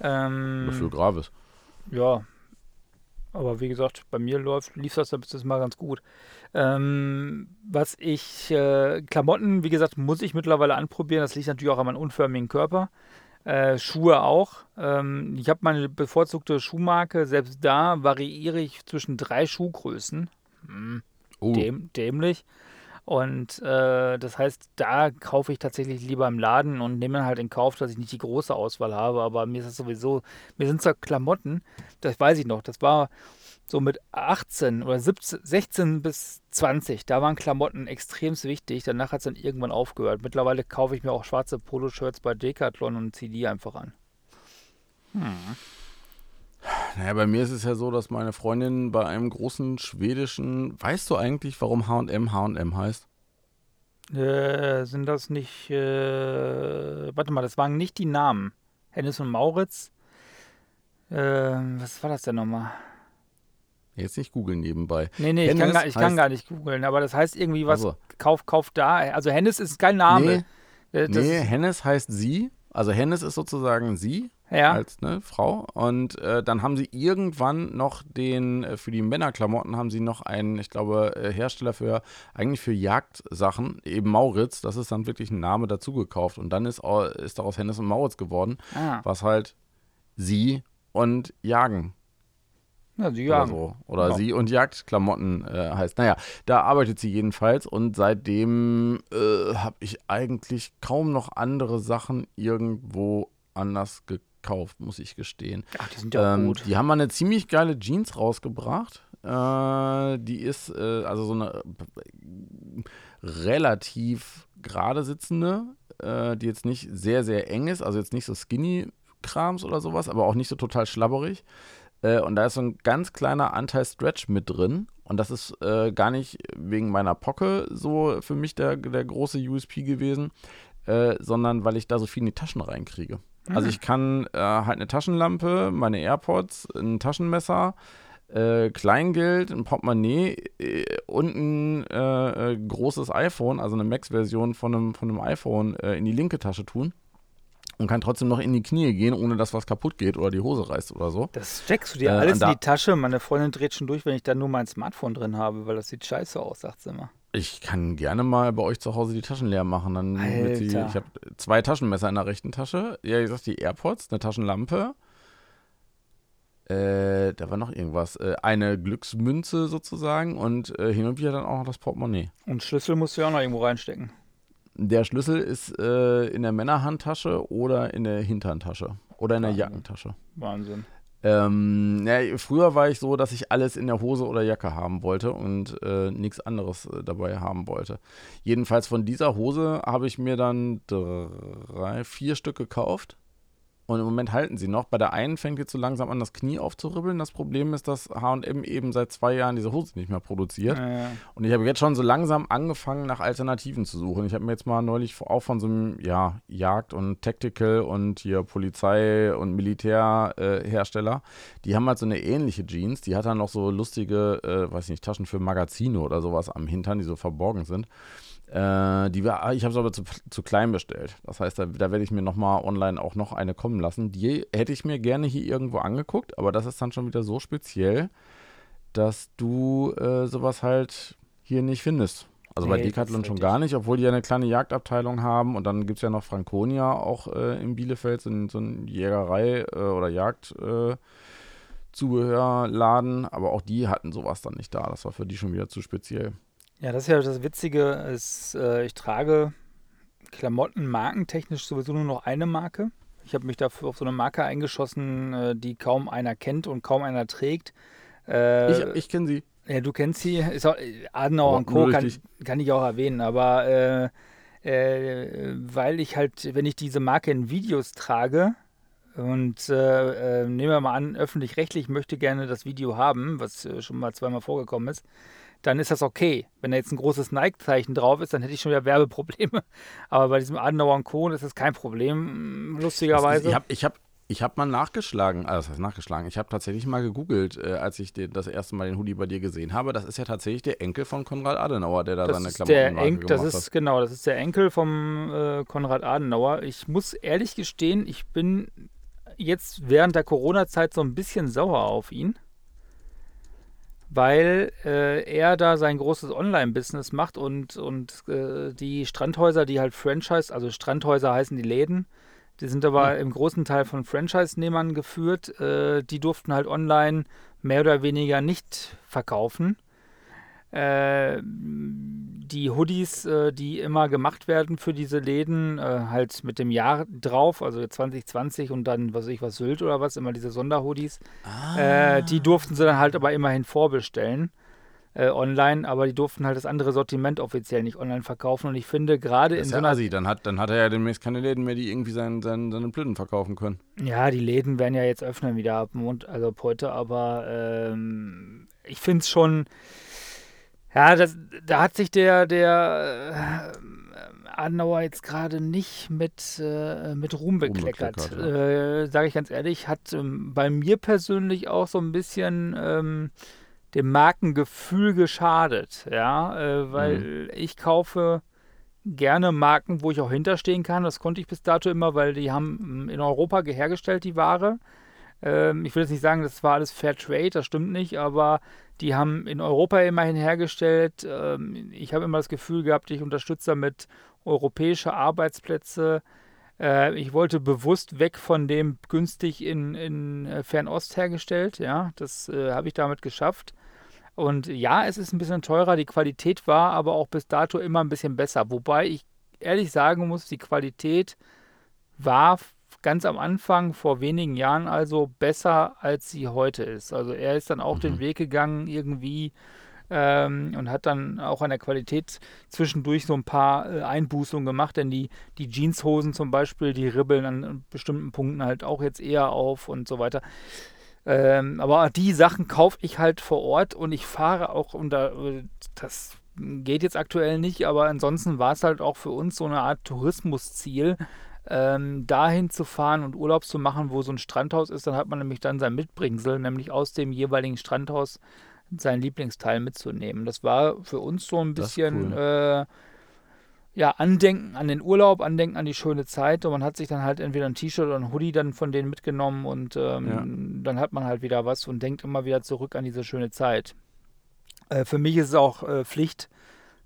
Ähm, für Gravis. Ja, aber wie gesagt, bei mir läuft, lief das bis mal ganz gut. Ähm, was ich, äh, Klamotten, wie gesagt, muss ich mittlerweile anprobieren. Das liegt natürlich auch an meinem unförmigen Körper. Äh, Schuhe auch. Ähm, ich habe meine bevorzugte Schuhmarke. Selbst da variiere ich zwischen drei Schuhgrößen. Hm, uh. däm dämlich. Und äh, das heißt, da kaufe ich tatsächlich lieber im Laden und nehme halt in Kauf, dass ich nicht die große Auswahl habe. Aber mir ist das sowieso, mir sind zwar Klamotten, das weiß ich noch, das war so mit 18 oder 17, 16 bis 20, da waren Klamotten extrem wichtig. Danach hat es dann irgendwann aufgehört. Mittlerweile kaufe ich mir auch schwarze Poloshirts bei Decathlon und ziehe die einfach an. Hm. Naja, bei mir ist es ja so, dass meine Freundin bei einem großen schwedischen. Weißt du eigentlich, warum HM HM heißt? Äh, sind das nicht. Äh, warte mal, das waren nicht die Namen. Hennes und Mauritz. Äh, was war das denn nochmal? Jetzt nicht googeln nebenbei. Nee, nee, ich, kann gar, ich kann gar, nicht googeln, aber das heißt irgendwie was, also. Kauf, Kauf da. Also Hennes ist kein Name. Nee, äh, das nee Hennes heißt sie. Also Hennes ist sozusagen sie ja. als ne, Frau. Und äh, dann haben sie irgendwann noch den, äh, für die Männerklamotten haben sie noch einen, ich glaube, äh, Hersteller für, eigentlich für Jagdsachen, eben Mauritz. Das ist dann wirklich ein Name dazu gekauft. Und dann ist, ist daraus Hennes und Mauritz geworden, ah. was halt sie und Jagen ja, sie jagen. Oder, so. oder genau. sie und Jagdklamotten äh, heißt. Naja, da arbeitet sie jedenfalls und seitdem äh, habe ich eigentlich kaum noch andere Sachen irgendwo anders gekauft, muss ich gestehen. Ach, die sind ja ähm, gut. Die haben mal eine ziemlich geile Jeans rausgebracht. Äh, die ist äh, also so eine relativ gerade sitzende, äh, die jetzt nicht sehr, sehr eng ist, also jetzt nicht so skinny Krams oder sowas, aber auch nicht so total schlabberig. Äh, und da ist so ein ganz kleiner Anteil Stretch mit drin. Und das ist äh, gar nicht wegen meiner Pocke so für mich der, der große USP gewesen, äh, sondern weil ich da so viel in die Taschen reinkriege. Also ich kann äh, halt eine Taschenlampe, meine AirPods, ein Taschenmesser, äh, Kleingeld, ein Portemonnaie äh, und ein äh, äh, großes iPhone, also eine Max-Version von einem, von einem iPhone, äh, in die linke Tasche tun und kann trotzdem noch in die Knie gehen, ohne dass was kaputt geht oder die Hose reißt oder so. Das steckst du dir alles in die Tasche. Meine Freundin dreht schon durch, wenn ich dann nur mein Smartphone drin habe, weil das sieht scheiße aus, sagt sie immer. Ich kann gerne mal bei euch zu Hause die Taschen leer machen. Dann sie, ich habe zwei Taschenmesser in der rechten Tasche. Ja, ich sag die AirPods, eine Taschenlampe. Äh, da war noch irgendwas. Äh, eine Glücksmünze sozusagen und äh, hin und wieder dann auch noch das Portemonnaie. Und Schlüssel musst du ja auch noch irgendwo reinstecken. Der Schlüssel ist äh, in der Männerhandtasche oder in der Hinterntasche oder in der Wahnsinn. Jackentasche. Wahnsinn. Ähm, ja, früher war ich so, dass ich alles in der Hose oder Jacke haben wollte und äh, nichts anderes äh, dabei haben wollte. Jedenfalls von dieser Hose habe ich mir dann drei, vier Stück gekauft und im Moment halten sie noch. Bei der einen fängt jetzt so langsam an, das Knie aufzuribbeln. Das Problem ist, dass HM eben seit zwei Jahren diese Hose nicht mehr produziert. Ja, ja. Und ich habe jetzt schon so langsam angefangen, nach Alternativen zu suchen. Ich habe mir jetzt mal neulich auch von so einem ja, Jagd- und Tactical und hier Polizei- und Militärhersteller, äh, die haben halt so eine ähnliche Jeans. Die hat dann noch so lustige, äh, weiß nicht, Taschen für Magazine oder sowas am Hintern, die so verborgen sind. Äh, die wir, ich habe es aber zu, zu, klein bestellt. Das heißt, da, da werde ich mir nochmal online auch noch eine kommen lassen. Die hätte ich mir gerne hier irgendwo angeguckt, aber das ist dann schon wieder so speziell, dass du äh, sowas halt hier nicht findest. Also nee, bei Decathlon schon gar nicht, obwohl die ja eine kleine Jagdabteilung haben. Und dann gibt es ja noch Franconia auch äh, in Bielefeld, so, so eine Jägerei äh, oder Jagdzubehörladen. Äh, aber auch die hatten sowas dann nicht da. Das war für die schon wieder zu speziell. Ja, das ist ja das Witzige, ist, äh, ich trage Klamotten markentechnisch sowieso nur noch eine Marke. Ich habe mich dafür auf so eine Marke eingeschossen, äh, die kaum einer kennt und kaum einer trägt. Äh, ich ich kenne sie. Ja, du kennst sie. Ist auch, Adenauer oh, und Co. Kann, kann, ich auch erwähnen, aber äh, äh, weil ich halt, wenn ich diese Marke in Videos trage, und äh, äh, nehmen wir mal an, öffentlich-rechtlich möchte gerne das Video haben, was äh, schon mal zweimal vorgekommen ist, dann ist das okay. Wenn da jetzt ein großes Nike-Zeichen drauf ist, dann hätte ich schon wieder Werbeprobleme. *laughs* Aber bei diesem Adenauer und Co. ist das kein Problem, lustigerweise. Ist, ich habe ich hab, ich hab mal nachgeschlagen, also das nachgeschlagen, ich habe tatsächlich mal gegoogelt, äh, als ich den, das erste Mal den Hoodie bei dir gesehen habe. Das ist ja tatsächlich der Enkel von Konrad Adenauer, der da das seine Klamotten der Enk, Das ist, hat. genau, das ist der Enkel vom äh, Konrad Adenauer. Ich muss ehrlich gestehen, ich bin jetzt während der Corona-Zeit so ein bisschen sauer auf ihn weil äh, er da sein großes Online-Business macht und, und äh, die Strandhäuser, die halt Franchise, also Strandhäuser heißen die Läden, die sind aber mhm. im großen Teil von Franchise-Nehmern geführt, äh, die durften halt online mehr oder weniger nicht verkaufen. Äh, die Hoodies, äh, die immer gemacht werden für diese Läden, äh, halt mit dem Jahr drauf, also 2020 und dann, was weiß ich, was Sylt oder was, immer diese Sonderhoodies, ah. Äh, die durften sie dann halt aber immerhin vorbestellen. Äh, online, aber die durften halt das andere Sortiment offiziell nicht online verkaufen. Und ich finde gerade in so einer. Assi. Dann, hat, dann hat er ja demnächst keine Läden mehr, die irgendwie seinen, seinen, seine Blüten verkaufen können. Ja, die Läden werden ja jetzt öffnen wieder ab Mond, also ab heute, aber ähm, ich finde es schon ja, das, da hat sich der, der äh, Adenauer jetzt gerade nicht mit, äh, mit Ruhm bekleckert. Ruhm ja. äh, Sage ich ganz ehrlich, hat ähm, bei mir persönlich auch so ein bisschen ähm, dem Markengefühl geschadet. Ja, äh, weil mhm. ich kaufe gerne Marken, wo ich auch hinterstehen kann. Das konnte ich bis dato immer, weil die haben ähm, in Europa hergestellt, die Ware. Ähm, ich will jetzt nicht sagen, das war alles Fair Trade, das stimmt nicht, aber die haben in Europa immerhin hergestellt. Ähm, ich habe immer das Gefühl gehabt, ich unterstütze damit europäische Arbeitsplätze. Äh, ich wollte bewusst weg von dem günstig in, in äh, Fernost hergestellt. Ja, das äh, habe ich damit geschafft. Und ja, es ist ein bisschen teurer. Die Qualität war aber auch bis dato immer ein bisschen besser. Wobei ich ehrlich sagen muss, die Qualität war ganz am Anfang, vor wenigen Jahren also, besser als sie heute ist. Also er ist dann auch mhm. den Weg gegangen irgendwie ähm, und hat dann auch an der Qualität zwischendurch so ein paar äh, Einbußungen gemacht, denn die, die Jeanshosen zum Beispiel, die ribbeln an bestimmten Punkten halt auch jetzt eher auf und so weiter. Ähm, aber die Sachen kaufe ich halt vor Ort und ich fahre auch unter, das geht jetzt aktuell nicht, aber ansonsten war es halt auch für uns so eine Art Tourismusziel, ähm, dahin zu fahren und Urlaub zu machen, wo so ein Strandhaus ist. Dann hat man nämlich dann sein Mitbringsel, nämlich aus dem jeweiligen Strandhaus sein Lieblingsteil mitzunehmen. Das war für uns so ein bisschen cool. äh, ja, Andenken an den Urlaub, Andenken an die schöne Zeit und man hat sich dann halt entweder ein T-Shirt oder ein Hoodie dann von denen mitgenommen und ähm, ja. dann hat man halt wieder was und denkt immer wieder zurück an diese schöne Zeit. Äh, für mich ist es auch äh, Pflicht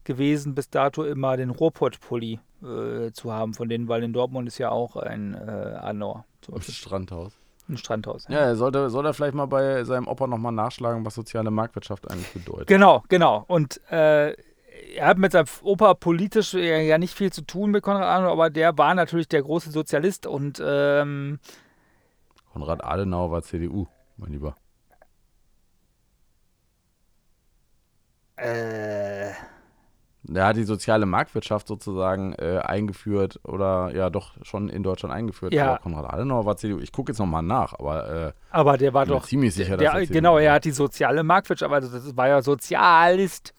gewesen, bis dato immer den Ruhrpott-Pulli äh, zu haben von denen, weil in Dortmund ist ja auch ein äh, Adenauer. Ein Strandhaus. Ein Strandhaus. Ja, ja sollte, soll er vielleicht mal bei seinem Opa nochmal nachschlagen, was soziale Marktwirtschaft eigentlich bedeutet. Genau, genau. Und äh, er hat mit seinem Opa politisch ja nicht viel zu tun mit Konrad Adenauer, aber der war natürlich der große Sozialist und ähm, Konrad Adenauer war CDU, mein Lieber. Äh. Hat die soziale Marktwirtschaft sozusagen äh, eingeführt oder ja doch schon in Deutschland eingeführt. Ja. Aber Konrad Adenauer war CDU. Ich gucke jetzt nochmal nach, aber. Äh, aber der war doch. ziemlich sicher, der, dass er Genau, er hat die soziale Marktwirtschaft, also das war ja Sozialist.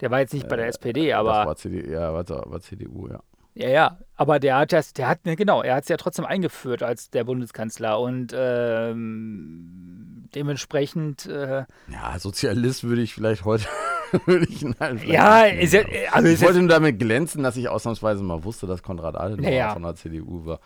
Der war jetzt nicht bei der äh, SPD, aber. Das war CDU, ja, war, war CDU, ja. Ja, ja, aber der hat das, der hat, genau, er hat es ja trotzdem eingeführt als der Bundeskanzler und ähm, dementsprechend. Äh, ja, Sozialist würde ich vielleicht heute. *laughs* würde ich ihn halt ja, ist ja, also ich wollte nur damit glänzen, dass ich ausnahmsweise mal wusste, dass Konrad Adenauer ja. von der CDU war.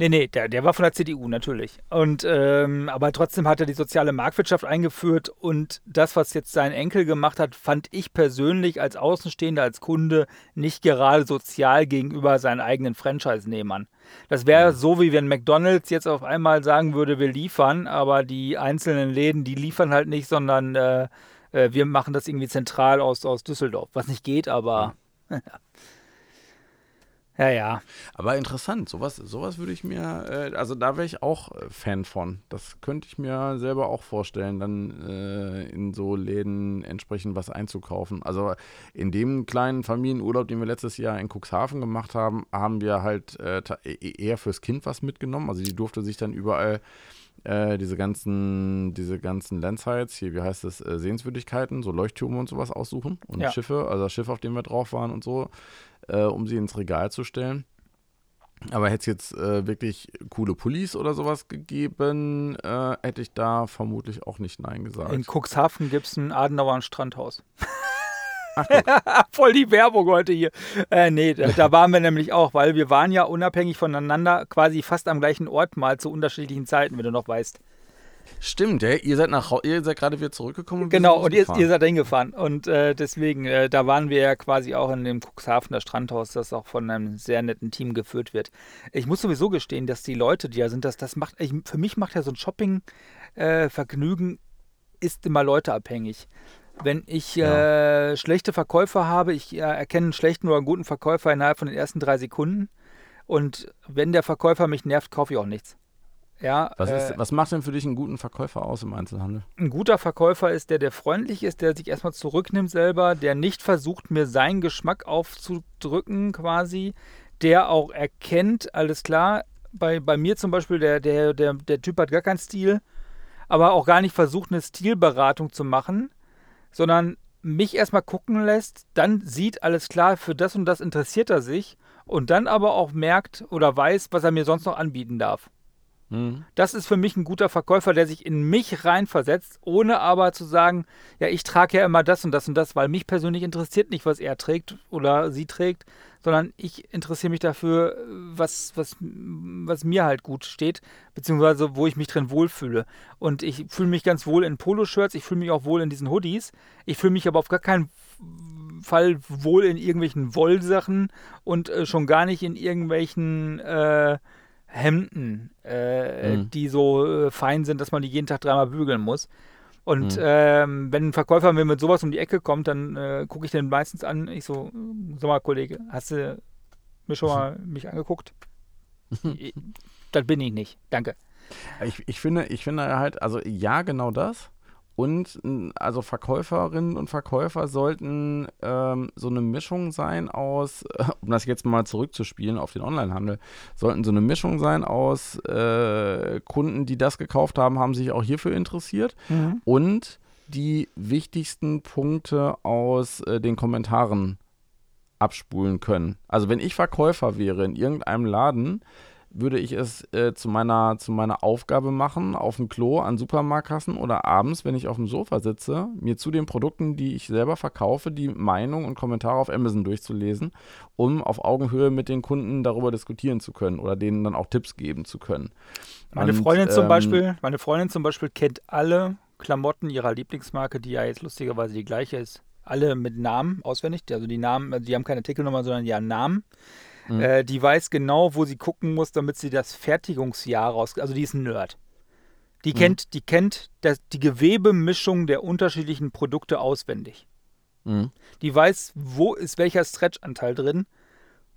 Nee, nee, der, der war von der CDU natürlich. Und ähm, aber trotzdem hat er die soziale Marktwirtschaft eingeführt und das, was jetzt sein Enkel gemacht hat, fand ich persönlich als Außenstehender, als Kunde nicht gerade sozial gegenüber seinen eigenen Franchise-Nehmern. Das wäre mhm. so, wie wenn McDonalds jetzt auf einmal sagen würde, wir liefern, aber die einzelnen Läden, die liefern halt nicht, sondern äh, äh, wir machen das irgendwie zentral aus, aus Düsseldorf. Was nicht geht, aber. *laughs* Ja, ja. Aber interessant, sowas, sowas würde ich mir, äh, also da wäre ich auch äh, Fan von. Das könnte ich mir selber auch vorstellen, dann äh, in so Läden entsprechend was einzukaufen. Also in dem kleinen Familienurlaub, den wir letztes Jahr in Cuxhaven gemacht haben, haben wir halt äh, e-, e-, eher fürs Kind was mitgenommen. Also die durfte sich dann überall äh, diese ganzen, diese ganzen Landsites, hier, wie heißt es, äh, Sehenswürdigkeiten, so Leuchttürme und sowas aussuchen und ja. Schiffe, also das Schiff, auf dem wir drauf waren und so, äh, um sie ins Regal zu stellen. Aber hätte es jetzt äh, wirklich coole Pullis oder sowas gegeben, äh, hätte ich da vermutlich auch nicht Nein gesagt. In Cuxhaven gibt es ein Adenauer Strandhaus. *laughs* Ach, *laughs* Voll die Werbung heute hier. Äh, nee, da, da, waren wir nämlich auch, weil wir waren ja unabhängig voneinander quasi fast am gleichen Ort mal zu unterschiedlichen Zeiten, wenn du noch weißt. Stimmt, ja. ihr seid nach ihr seid gerade wieder zurückgekommen. Und genau, und ihr, ihr, seid hingefahren. Und äh, deswegen, äh, da waren wir ja quasi auch in dem Cuxhavener Strandhaus, das auch von einem sehr netten Team geführt wird. Ich muss sowieso gestehen, dass die Leute, die da sind, das, das macht, ich, für mich macht ja so ein Shopping-Vergnügen äh, ist immer leuteabhängig. Wenn ich ja. äh, schlechte Verkäufer habe, ich äh, erkenne einen schlechten oder einen guten Verkäufer innerhalb von den ersten drei Sekunden. Und wenn der Verkäufer mich nervt, kaufe ich auch nichts. Ja, was, ist, äh, was macht denn für dich einen guten Verkäufer aus im Einzelhandel? Ein guter Verkäufer ist der, der freundlich ist, der sich erstmal zurücknimmt selber, der nicht versucht, mir seinen Geschmack aufzudrücken quasi, der auch erkennt, alles klar, bei, bei mir zum Beispiel, der, der, der, der Typ hat gar keinen Stil, aber auch gar nicht versucht, eine Stilberatung zu machen, sondern mich erstmal gucken lässt, dann sieht alles klar, für das und das interessiert er sich und dann aber auch merkt oder weiß, was er mir sonst noch anbieten darf. Mhm. Das ist für mich ein guter Verkäufer, der sich in mich reinversetzt, ohne aber zu sagen, ja, ich trage ja immer das und das und das, weil mich persönlich interessiert nicht, was er trägt oder sie trägt, sondern ich interessiere mich dafür, was, was, was mir halt gut steht, beziehungsweise wo ich mich drin wohlfühle. Und ich fühle mich ganz wohl in Poloshirts, ich fühle mich auch wohl in diesen Hoodies, ich fühle mich aber auf gar keinen Fall wohl in irgendwelchen Wollsachen und äh, schon gar nicht in irgendwelchen äh, Hemden, äh, mhm. die so äh, fein sind, dass man die jeden Tag dreimal bügeln muss. Und mhm. ähm, wenn ein Verkäufer mir mit sowas um die Ecke kommt, dann äh, gucke ich den meistens an. Ich so, sag mal, Kollege, hast du mir schon mal *laughs* mich angeguckt? *laughs* das bin ich nicht. Danke. Ich, ich, finde, ich finde halt, also ja, genau das. Und also Verkäuferinnen und Verkäufer sollten ähm, so eine Mischung sein aus, äh, um das jetzt mal zurückzuspielen auf den Onlinehandel, sollten so eine Mischung sein aus äh, Kunden, die das gekauft haben, haben sich auch hierfür interessiert mhm. und die wichtigsten Punkte aus äh, den Kommentaren abspulen können. Also wenn ich Verkäufer wäre in irgendeinem Laden, würde ich es äh, zu, meiner, zu meiner Aufgabe machen, auf dem Klo an Supermarktkassen oder abends, wenn ich auf dem Sofa sitze, mir zu den Produkten, die ich selber verkaufe, die Meinung und Kommentare auf Amazon durchzulesen, um auf Augenhöhe mit den Kunden darüber diskutieren zu können oder denen dann auch Tipps geben zu können. Meine und, Freundin zum ähm, Beispiel, meine Freundin zum Beispiel kennt alle Klamotten ihrer Lieblingsmarke, die ja jetzt lustigerweise die gleiche ist, alle mit Namen auswendig. Also die Namen, also die haben keine Artikelnummer, sondern die haben Namen. Mhm. Äh, die weiß genau, wo sie gucken muss, damit sie das Fertigungsjahr raus. Also die ist ein Nerd. Die mhm. kennt, die kennt das, die Gewebemischung der unterschiedlichen Produkte auswendig. Mhm. Die weiß, wo ist welcher Stretchanteil drin.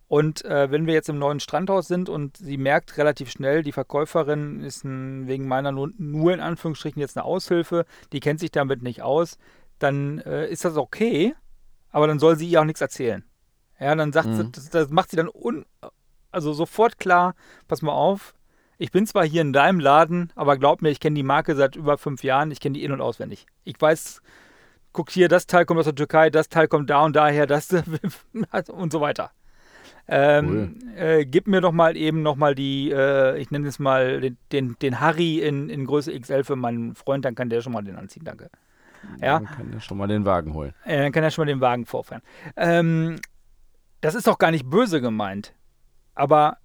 Und äh, wenn wir jetzt im neuen Strandhaus sind und sie merkt relativ schnell, die Verkäuferin ist ein, wegen meiner nur, nur, in Anführungsstrichen jetzt eine Aushilfe, die kennt sich damit nicht aus, dann äh, ist das okay, aber dann soll sie ihr auch nichts erzählen. Ja, dann sagt mhm. sie, das, das, macht sie dann un, also sofort klar, pass mal auf, ich bin zwar hier in deinem Laden, aber glaub mir, ich kenne die Marke seit über fünf Jahren, ich kenne die in- und auswendig. Ich weiß, guck hier, das Teil kommt aus der Türkei, das Teil kommt da und daher, das *laughs* und so weiter. Ähm, cool. äh, gib mir doch mal eben noch mal die, äh, ich nenne es mal den, den, den Harry in, in Größe XL für meinen Freund, dann kann der schon mal den anziehen, danke. Ja. Dann kann er schon mal den Wagen holen. Äh, dann kann er schon mal den Wagen vorfahren. Ähm, das ist doch gar nicht böse gemeint. Aber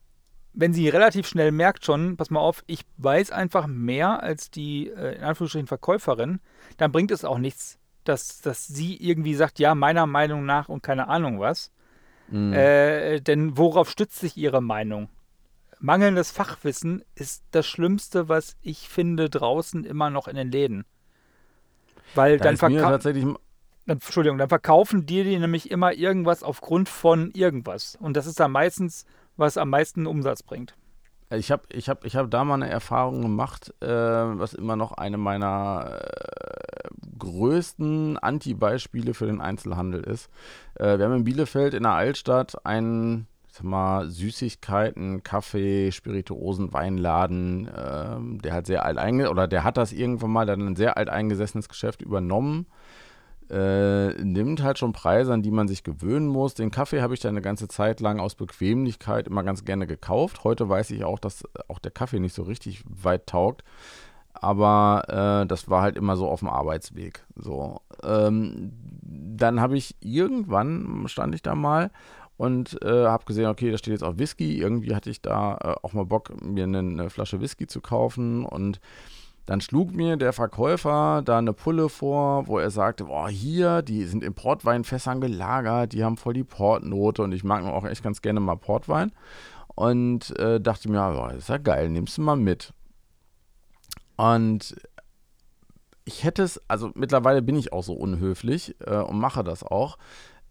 wenn sie relativ schnell merkt schon, pass mal auf, ich weiß einfach mehr als die, äh, in Anführungsstrichen, Verkäuferin, dann bringt es auch nichts, dass, dass sie irgendwie sagt, ja, meiner Meinung nach und keine Ahnung was. Mhm. Äh, denn worauf stützt sich ihre Meinung? Mangelndes Fachwissen ist das Schlimmste, was ich finde draußen immer noch in den Läden. Weil da dann verkauft. Entschuldigung, dann verkaufen die dir nämlich immer irgendwas aufgrund von irgendwas. Und das ist dann meistens, was am meisten Umsatz bringt. Ich habe ich hab, ich hab da mal eine Erfahrung gemacht, äh, was immer noch eine meiner äh, größten Anti-Beispiele für den Einzelhandel ist. Äh, wir haben in Bielefeld in der Altstadt einen mal, Süßigkeiten, Kaffee, Spirituosen, Weinladen, ähm, der hat sehr alt einge oder der hat das irgendwann mal dann ein sehr alt eingesessenes Geschäft übernommen äh, nimmt halt schon Preise, an die man sich gewöhnen muss. Den Kaffee habe ich dann eine ganze Zeit lang aus Bequemlichkeit immer ganz gerne gekauft. Heute weiß ich auch, dass auch der Kaffee nicht so richtig weit taugt. Aber äh, das war halt immer so auf dem Arbeitsweg. So. Ähm, dann habe ich irgendwann, stand ich da mal und äh, habe gesehen, okay, da steht jetzt auch Whisky. Irgendwie hatte ich da äh, auch mal Bock, mir eine, eine Flasche Whisky zu kaufen und dann schlug mir der Verkäufer da eine Pulle vor, wo er sagte, boah, hier, die sind in Portweinfässern gelagert, die haben voll die Portnote und ich mag auch echt ganz gerne mal Portwein. Und äh, dachte mir, boah, ist ja geil, nimmst du mal mit. Und ich hätte es, also mittlerweile bin ich auch so unhöflich äh, und mache das auch.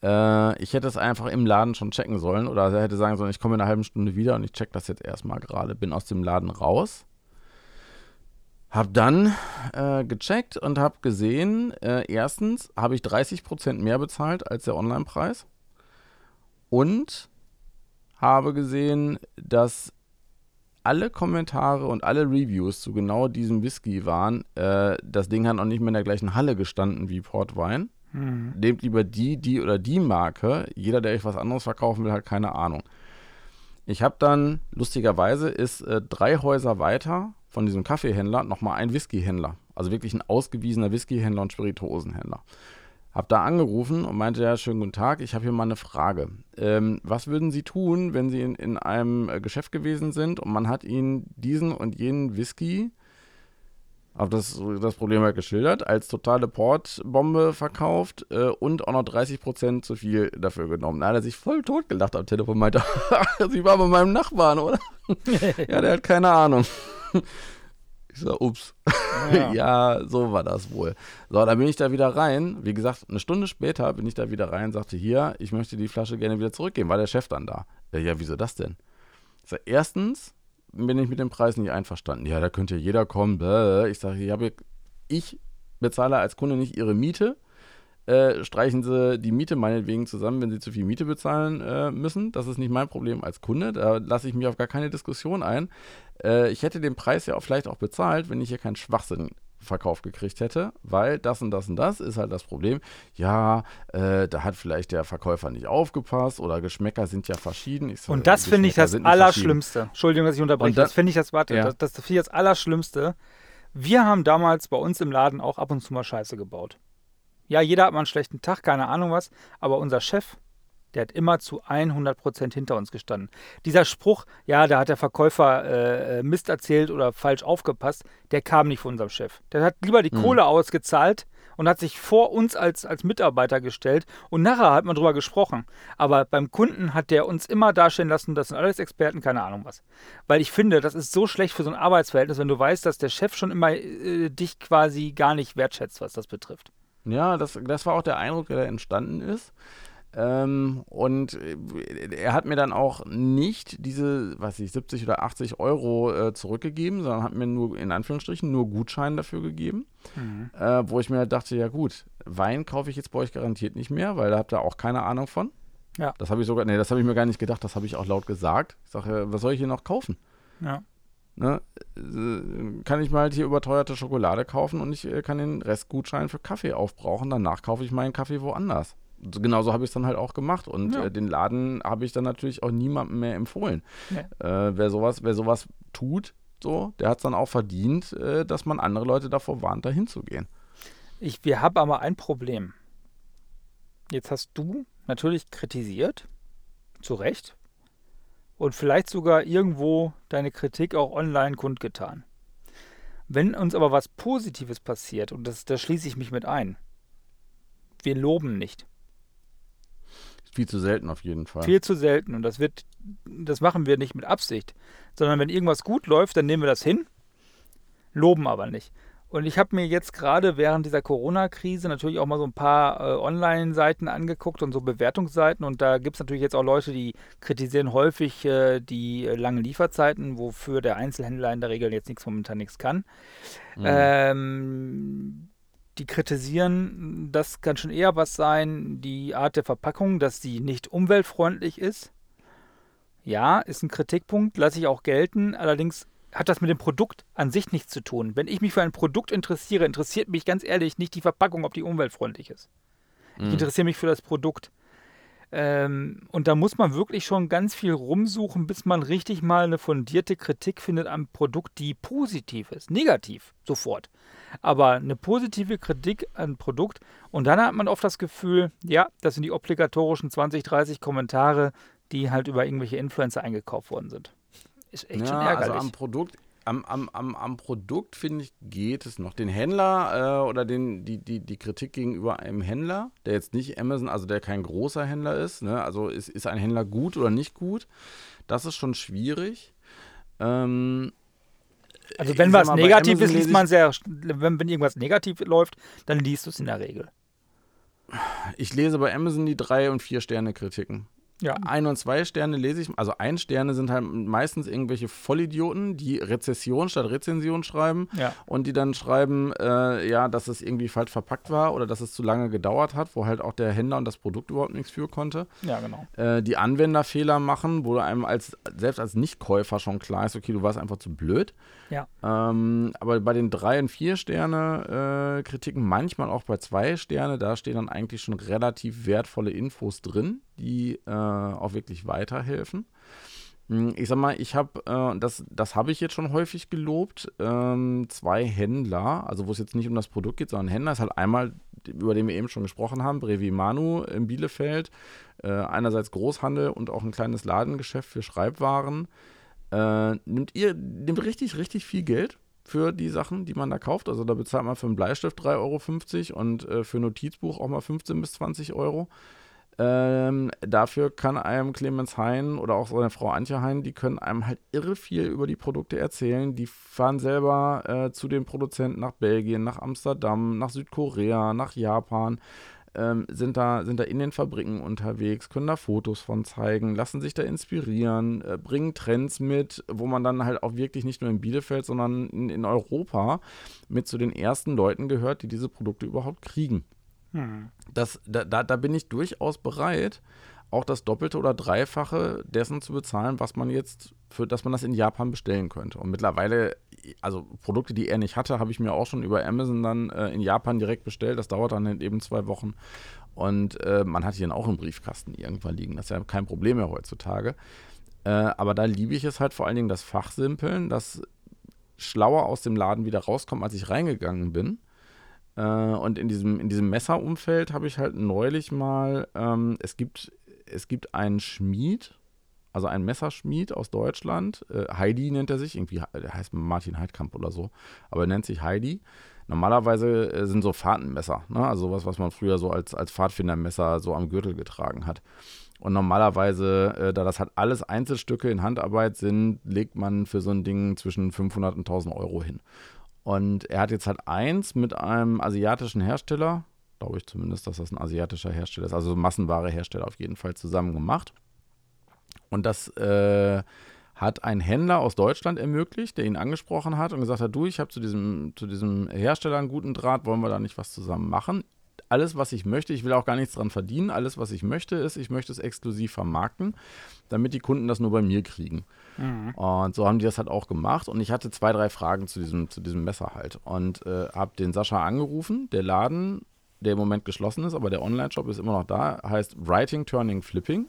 Äh, ich hätte es einfach im Laden schon checken sollen oder er hätte sagen sollen, ich komme in einer halben Stunde wieder und ich check das jetzt erstmal gerade. Bin aus dem Laden raus hab dann äh, gecheckt und habe gesehen, äh, erstens habe ich 30% mehr bezahlt als der Online-Preis und habe gesehen, dass alle Kommentare und alle Reviews zu genau diesem Whisky waren. Äh, das Ding hat noch nicht mehr in der gleichen Halle gestanden wie Portwein. Mhm. Nehmt lieber die, die oder die Marke. Jeder, der euch was anderes verkaufen will, hat keine Ahnung. Ich habe dann, lustigerweise, ist äh, drei Häuser weiter von diesem Kaffeehändler nochmal ein Whiskyhändler. Also wirklich ein ausgewiesener Whiskyhändler und Spirituosenhändler. Hab da angerufen und meinte, ja, schönen guten Tag, ich habe hier mal eine Frage. Ähm, was würden Sie tun, wenn Sie in, in einem äh, Geschäft gewesen sind und man hat Ihnen diesen und jenen Whisky, habe das, das Problem halt geschildert, als totale Portbombe verkauft äh, und auch noch 30% zu viel dafür genommen. Da hat er sich voll tot gelacht am Telefon, meinte, *laughs* Sie waren bei meinem Nachbarn, oder? *laughs* ja, der hat keine Ahnung. Ich so, ups. Ja. *laughs* ja. so war das wohl. So, dann bin ich da wieder rein. Wie gesagt, eine Stunde später bin ich da wieder rein und sagte, hier, ich möchte die Flasche gerne wieder zurückgeben. War der Chef dann da? Ja, ja wieso das denn? Ich sag, erstens bin ich mit dem Preis nicht einverstanden. Ja, da könnte jeder kommen. Ich sage, ich, ich bezahle als Kunde nicht ihre Miete, äh, streichen sie die Miete meinetwegen zusammen, wenn sie zu viel Miete bezahlen äh, müssen. Das ist nicht mein Problem als Kunde. Da lasse ich mich auf gar keine Diskussion ein. Äh, ich hätte den Preis ja auch vielleicht auch bezahlt, wenn ich hier keinen Schwachsinn verkauft gekriegt hätte, weil das und das und das ist halt das Problem. Ja, äh, da hat vielleicht der Verkäufer nicht aufgepasst oder Geschmäcker sind ja verschieden. Ich, und das finde ich das Allerschlimmste. Entschuldigung, dass ich unterbreche. Da, das finde ich das, warte, ja. das, das finde ich das Allerschlimmste. Wir haben damals bei uns im Laden auch ab und zu mal Scheiße gebaut. Ja, jeder hat mal einen schlechten Tag, keine Ahnung was, aber unser Chef, der hat immer zu 100% hinter uns gestanden. Dieser Spruch, ja, da hat der Verkäufer äh, Mist erzählt oder falsch aufgepasst, der kam nicht von unserem Chef. Der hat lieber die mhm. Kohle ausgezahlt und hat sich vor uns als, als Mitarbeiter gestellt und nachher hat man drüber gesprochen. Aber beim Kunden hat der uns immer darstellen lassen, das sind alles Experten, keine Ahnung was. Weil ich finde, das ist so schlecht für so ein Arbeitsverhältnis, wenn du weißt, dass der Chef schon immer äh, dich quasi gar nicht wertschätzt, was das betrifft. Ja, das, das war auch der Eindruck, der da entstanden ist. Ähm, und äh, er hat mir dann auch nicht diese, was ich, 70 oder 80 Euro äh, zurückgegeben, sondern hat mir nur, in Anführungsstrichen, nur Gutschein dafür gegeben. Mhm. Äh, wo ich mir halt dachte, ja gut, Wein kaufe ich jetzt bei euch garantiert nicht mehr, weil da habt ihr auch keine Ahnung von. Ja. Das habe ich sogar, nee, das habe ich mir gar nicht gedacht, das habe ich auch laut gesagt. Ich sage, was soll ich hier noch kaufen? Ja. Ne, äh, kann ich mal halt hier überteuerte Schokolade kaufen und ich äh, kann den Restgutschein für Kaffee aufbrauchen. Danach kaufe ich meinen Kaffee woanders. Genauso habe ich es dann halt auch gemacht und ja. äh, den Laden habe ich dann natürlich auch niemandem mehr empfohlen. Nee. Äh, wer sowas, wer sowas tut, so, der hat es dann auch verdient, äh, dass man andere Leute davor warnt, da hinzugehen. Ich, wir haben aber ein Problem. Jetzt hast du natürlich kritisiert, zu Recht, und vielleicht sogar irgendwo deine Kritik auch online kundgetan. Wenn uns aber was Positives passiert, und das, da schließe ich mich mit ein, wir loben nicht. Viel zu selten auf jeden Fall. Viel zu selten. Und das wird, das machen wir nicht mit Absicht. Sondern wenn irgendwas gut läuft, dann nehmen wir das hin, loben aber nicht. Und ich habe mir jetzt gerade während dieser Corona-Krise natürlich auch mal so ein paar äh, Online-Seiten angeguckt und so Bewertungsseiten. Und da gibt es natürlich jetzt auch Leute, die kritisieren häufig äh, die äh, langen Lieferzeiten, wofür der Einzelhändler in der Regel jetzt nichts momentan nichts kann. Mhm. Ähm, die kritisieren, das kann schon eher was sein, die Art der Verpackung, dass sie nicht umweltfreundlich ist. Ja, ist ein Kritikpunkt, lasse ich auch gelten. Allerdings hat das mit dem Produkt an sich nichts zu tun. Wenn ich mich für ein Produkt interessiere, interessiert mich ganz ehrlich nicht die Verpackung, ob die umweltfreundlich ist. Ich mhm. interessiere mich für das Produkt. Ähm, und da muss man wirklich schon ganz viel rumsuchen, bis man richtig mal eine fundierte Kritik findet am Produkt, die positiv ist. Negativ, sofort. Aber eine positive Kritik an Produkt. Und dann hat man oft das Gefühl, ja, das sind die obligatorischen 20, 30 Kommentare, die halt über irgendwelche Influencer eingekauft worden sind. Ist echt ja, schon ärgerlich. Also am Produkt, am, am, am, am Produkt, finde ich, geht es noch. Den Händler äh, oder den, die, die, die Kritik gegenüber einem Händler, der jetzt nicht Amazon, also der kein großer Händler ist, ne? also ist, ist ein Händler gut oder nicht gut, das ist schon schwierig. Ähm, also wenn was mal, negativ ist, liest man sehr, wenn, wenn irgendwas negativ läuft, dann liest du es in der Regel. Ich lese bei Amazon die drei und vier Sterne Kritiken. Ja. Ein- und zwei Sterne lese ich, also ein Sterne sind halt meistens irgendwelche Vollidioten, die Rezession statt Rezension schreiben ja. und die dann schreiben, äh, ja, dass es irgendwie falsch verpackt war oder dass es zu lange gedauert hat, wo halt auch der Händler und das Produkt überhaupt nichts für konnte. Ja, genau. Äh, die Anwenderfehler machen, wo einem als, selbst als Nichtkäufer schon klar ist, okay, du warst einfach zu blöd. Ja. Ähm, aber bei den drei und vier Sterne äh, Kritiken, manchmal auch bei zwei Sterne, da stehen dann eigentlich schon relativ wertvolle Infos drin, die äh, auch wirklich weiterhelfen. Hm, ich sag mal, ich habe, äh, das, das habe ich jetzt schon häufig gelobt, ähm, zwei Händler, also wo es jetzt nicht um das Produkt geht, sondern Händler ist halt einmal, über den wir eben schon gesprochen haben, Brevi Manu in Bielefeld, äh, einerseits Großhandel und auch ein kleines Ladengeschäft für Schreibwaren äh, nimmt ihr, nimmt richtig, richtig viel Geld für die Sachen, die man da kauft. Also da bezahlt man für einen Bleistift 3,50 Euro und äh, für ein Notizbuch auch mal 15 bis 20 Euro. Ähm, dafür kann einem Clemens Hein oder auch seine Frau Antje Hein, die können einem halt irre viel über die Produkte erzählen. Die fahren selber äh, zu den Produzenten nach Belgien, nach Amsterdam, nach Südkorea, nach Japan ähm, sind, da, sind da in den Fabriken unterwegs, können da Fotos von zeigen, lassen sich da inspirieren, äh, bringen Trends mit, wo man dann halt auch wirklich nicht nur in Bielefeld, sondern in, in Europa mit zu den ersten Leuten gehört, die diese Produkte überhaupt kriegen. Hm. Das, da, da, da bin ich durchaus bereit, auch das Doppelte oder Dreifache dessen zu bezahlen, was man jetzt, für dass man das in Japan bestellen könnte. Und mittlerweile, also Produkte, die er nicht hatte, habe ich mir auch schon über Amazon dann äh, in Japan direkt bestellt. Das dauert dann halt eben zwei Wochen. Und äh, man hat hier dann auch einen Briefkasten irgendwann liegen. Das ist ja kein Problem mehr heutzutage. Äh, aber da liebe ich es halt vor allen Dingen das Fachsimpeln, das schlauer aus dem Laden wieder rauskommt, als ich reingegangen bin. Äh, und in diesem, in diesem Messerumfeld habe ich halt neulich mal, ähm, es gibt es gibt einen Schmied, also einen Messerschmied aus Deutschland. Äh, Heidi nennt er sich, irgendwie, der heißt Martin Heidkamp oder so, aber er nennt sich Heidi. Normalerweise äh, sind so Fahrtenmesser, ne? also sowas, was man früher so als, als Pfadfindermesser so am Gürtel getragen hat. Und normalerweise, äh, da das halt alles Einzelstücke in Handarbeit sind, legt man für so ein Ding zwischen 500 und 1000 Euro hin. Und er hat jetzt halt eins mit einem asiatischen Hersteller, glaube ich zumindest, dass das ein asiatischer Hersteller ist, also Massenware Hersteller auf jeden Fall zusammen gemacht. Und das äh, hat ein Händler aus Deutschland ermöglicht, der ihn angesprochen hat und gesagt hat, du, ich habe zu diesem, zu diesem Hersteller einen guten Draht, wollen wir da nicht was zusammen machen? Alles, was ich möchte, ich will auch gar nichts dran verdienen, alles, was ich möchte, ist, ich möchte es exklusiv vermarkten, damit die Kunden das nur bei mir kriegen. Mhm. Und so haben die das halt auch gemacht. Und ich hatte zwei, drei Fragen zu diesem, zu diesem Messer halt. Und äh, habe den Sascha angerufen. Der Laden der im Moment geschlossen ist, aber der Online-Shop ist immer noch da, heißt Writing, Turning, Flipping.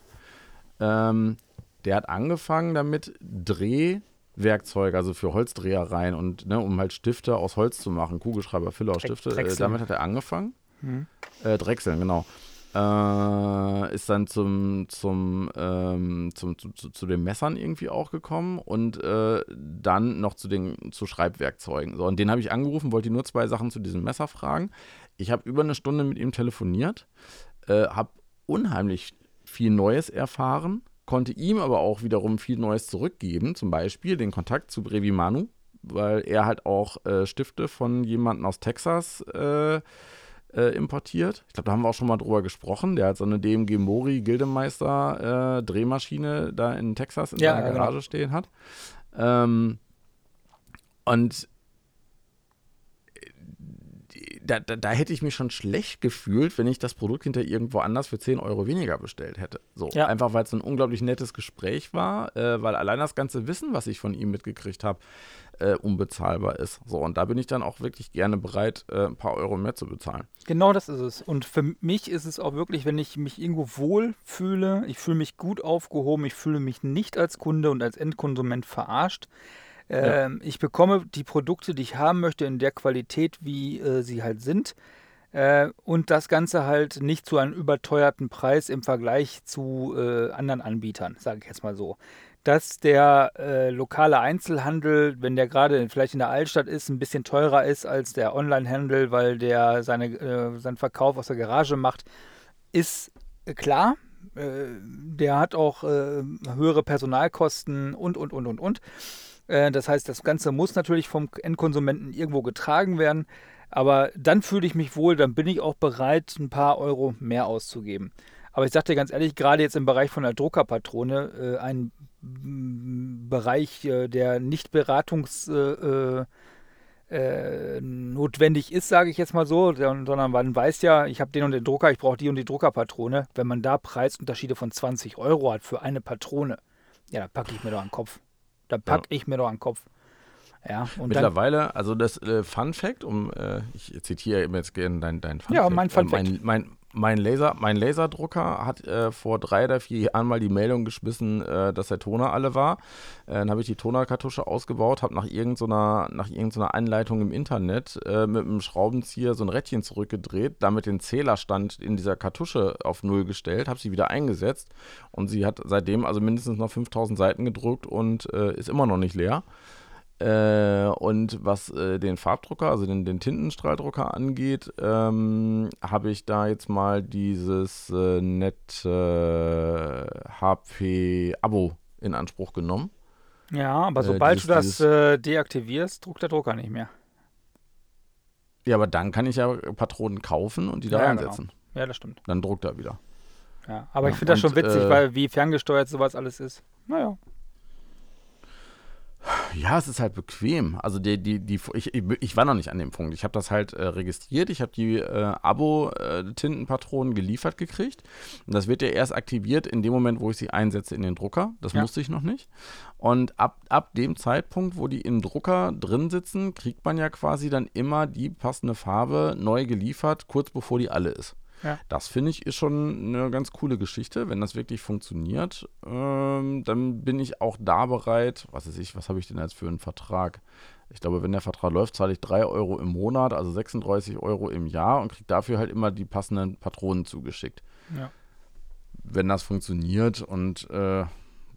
Ähm, der hat angefangen damit, Drehwerkzeuge, also für Holzdrehereien und ne, um halt Stifte aus Holz zu machen, Kugelschreiber, Filler, Stifte. Äh, damit hat er angefangen. Hm. Äh, Drechseln, genau. Äh, ist dann zum, zum, ähm, zum, zu, zu, zu, den Messern irgendwie auch gekommen und äh, dann noch zu den zu Schreibwerkzeugen. So, und den habe ich angerufen, wollte nur zwei Sachen zu diesem Messer fragen. Ich habe über eine Stunde mit ihm telefoniert, äh, habe unheimlich viel Neues erfahren, konnte ihm aber auch wiederum viel Neues zurückgeben, zum Beispiel den Kontakt zu Brevi Manu, weil er halt auch äh, Stifte von jemandem aus Texas äh, äh, importiert. Ich glaube, da haben wir auch schon mal drüber gesprochen. Der hat so eine DMG Mori Gildemeister äh, Drehmaschine da in Texas in ja, seiner genau. Garage genau. stehen hat. Ähm, und da, da, da, hätte ich mich schon schlecht gefühlt, wenn ich das Produkt hinter irgendwo anders für 10 Euro weniger bestellt hätte. So, ja. einfach weil es ein unglaublich nettes Gespräch war, äh, weil allein das ganze Wissen, was ich von ihm mitgekriegt habe, äh, unbezahlbar ist. So, und da bin ich dann auch wirklich gerne bereit, äh, ein paar Euro mehr zu bezahlen. Genau das ist es. Und für mich ist es auch wirklich, wenn ich mich irgendwo wohl fühle, ich fühle mich gut aufgehoben, ich fühle mich nicht als Kunde und als Endkonsument verarscht. Ähm, ja. Ich bekomme die Produkte, die ich haben möchte, in der Qualität, wie äh, sie halt sind. Äh, und das Ganze halt nicht zu einem überteuerten Preis im Vergleich zu äh, anderen Anbietern, sage ich jetzt mal so dass der äh, lokale Einzelhandel, wenn der gerade vielleicht in der Altstadt ist, ein bisschen teurer ist als der Onlinehandel, weil der seine, äh, seinen Verkauf aus der Garage macht, ist äh, klar. Äh, der hat auch höhere Personalkosten und, und, und, und, und. Äh, das heißt, das Ganze muss natürlich vom Endkonsumenten irgendwo getragen werden. Aber dann fühle ich mich wohl, dann bin ich auch bereit, ein paar Euro mehr auszugeben. Aber ich sage dir ganz ehrlich, gerade jetzt im Bereich von der Druckerpatrone, äh, ein Bereich, äh, der nicht beratungsnotwendig äh, äh, ist, sage ich jetzt mal so, sondern man weiß ja, ich habe den und den Drucker, ich brauche die und die Druckerpatrone. Wenn man da Preisunterschiede von 20 Euro hat für eine Patrone, ja, da packe ich mir doch einen Kopf. Da packe ja. ich mir doch einen Kopf. Ja, Mittlerweile, dann, also das äh, Fun Fact, um, äh, ich zitiere jetzt gerne dein, dein Fun ja, Fact. Ja, mein Fun Fact. Mein, mein, mein, Laser, mein Laserdrucker hat äh, vor drei oder vier Jahren mal die Meldung geschmissen, äh, dass der Toner alle war. Äh, dann habe ich die Tonerkartusche ausgebaut, habe nach irgendeiner, nach irgendeiner Anleitung im Internet äh, mit einem Schraubenzieher so ein Rädchen zurückgedreht, damit den Zählerstand in dieser Kartusche auf Null gestellt, habe sie wieder eingesetzt und sie hat seitdem also mindestens noch 5000 Seiten gedruckt und äh, ist immer noch nicht leer. Äh, und was äh, den Farbdrucker, also den, den Tintenstrahldrucker angeht, ähm, habe ich da jetzt mal dieses äh, nette HP-Abo in Anspruch genommen. Ja, aber äh, sobald dieses, du das äh, deaktivierst, druckt der Drucker nicht mehr. Ja, aber dann kann ich ja Patronen kaufen und die da ja, reinsetzen. Genau. Ja, das stimmt. Dann druckt er wieder. Ja, aber Ja, ich finde das schon witzig, äh, weil wie ferngesteuert sowas alles ist. Naja. Ja, es ist halt bequem. Also die, die, die, ich, ich, war noch nicht an dem Punkt. Ich habe das halt äh, registriert. Ich habe die äh, Abo-Tintenpatronen geliefert gekriegt. Und das wird ja erst aktiviert in dem Moment, wo ich sie einsetze in den Drucker. Das Ja. wusste ich noch nicht. Und ab, ab dem Zeitpunkt, wo die im Drucker drin sitzen, kriegt man ja quasi dann immer die passende Farbe neu geliefert, kurz bevor die alle ist. Ja. Das finde ich ist schon eine ganz coole Geschichte. Wenn das wirklich funktioniert, ähm, dann bin ich auch da bereit. Was weiß ich, was habe ich denn jetzt für einen Vertrag? Ich glaube, wenn der Vertrag läuft, zahle ich 3 Euro im Monat, also 36 Euro im Jahr und kriege dafür halt immer die passenden Patronen zugeschickt. Ja. Wenn das funktioniert und äh,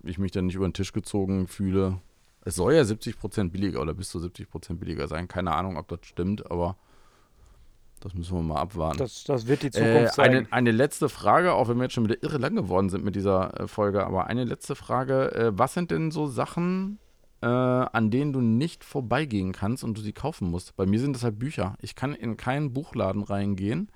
ich mich dann nicht über den Tisch gezogen fühle. Es soll ja 70% billiger oder bis zu 70% billiger sein. Keine Ahnung, ob das stimmt, aber das müssen wir mal abwarten. Das, das wird die Äh, Zukunft sein. eine, letzte Frage, auch wenn wir jetzt schon wieder irre lang geworden sind mit dieser äh, Folge, aber eine letzte Frage. Äh, was sind denn so Sachen, äh, an denen du nicht vorbeigehen kannst und du sie kaufen musst? Bei mir sind das halt Bücher. Ich kann in keinen Buchladen reingehen,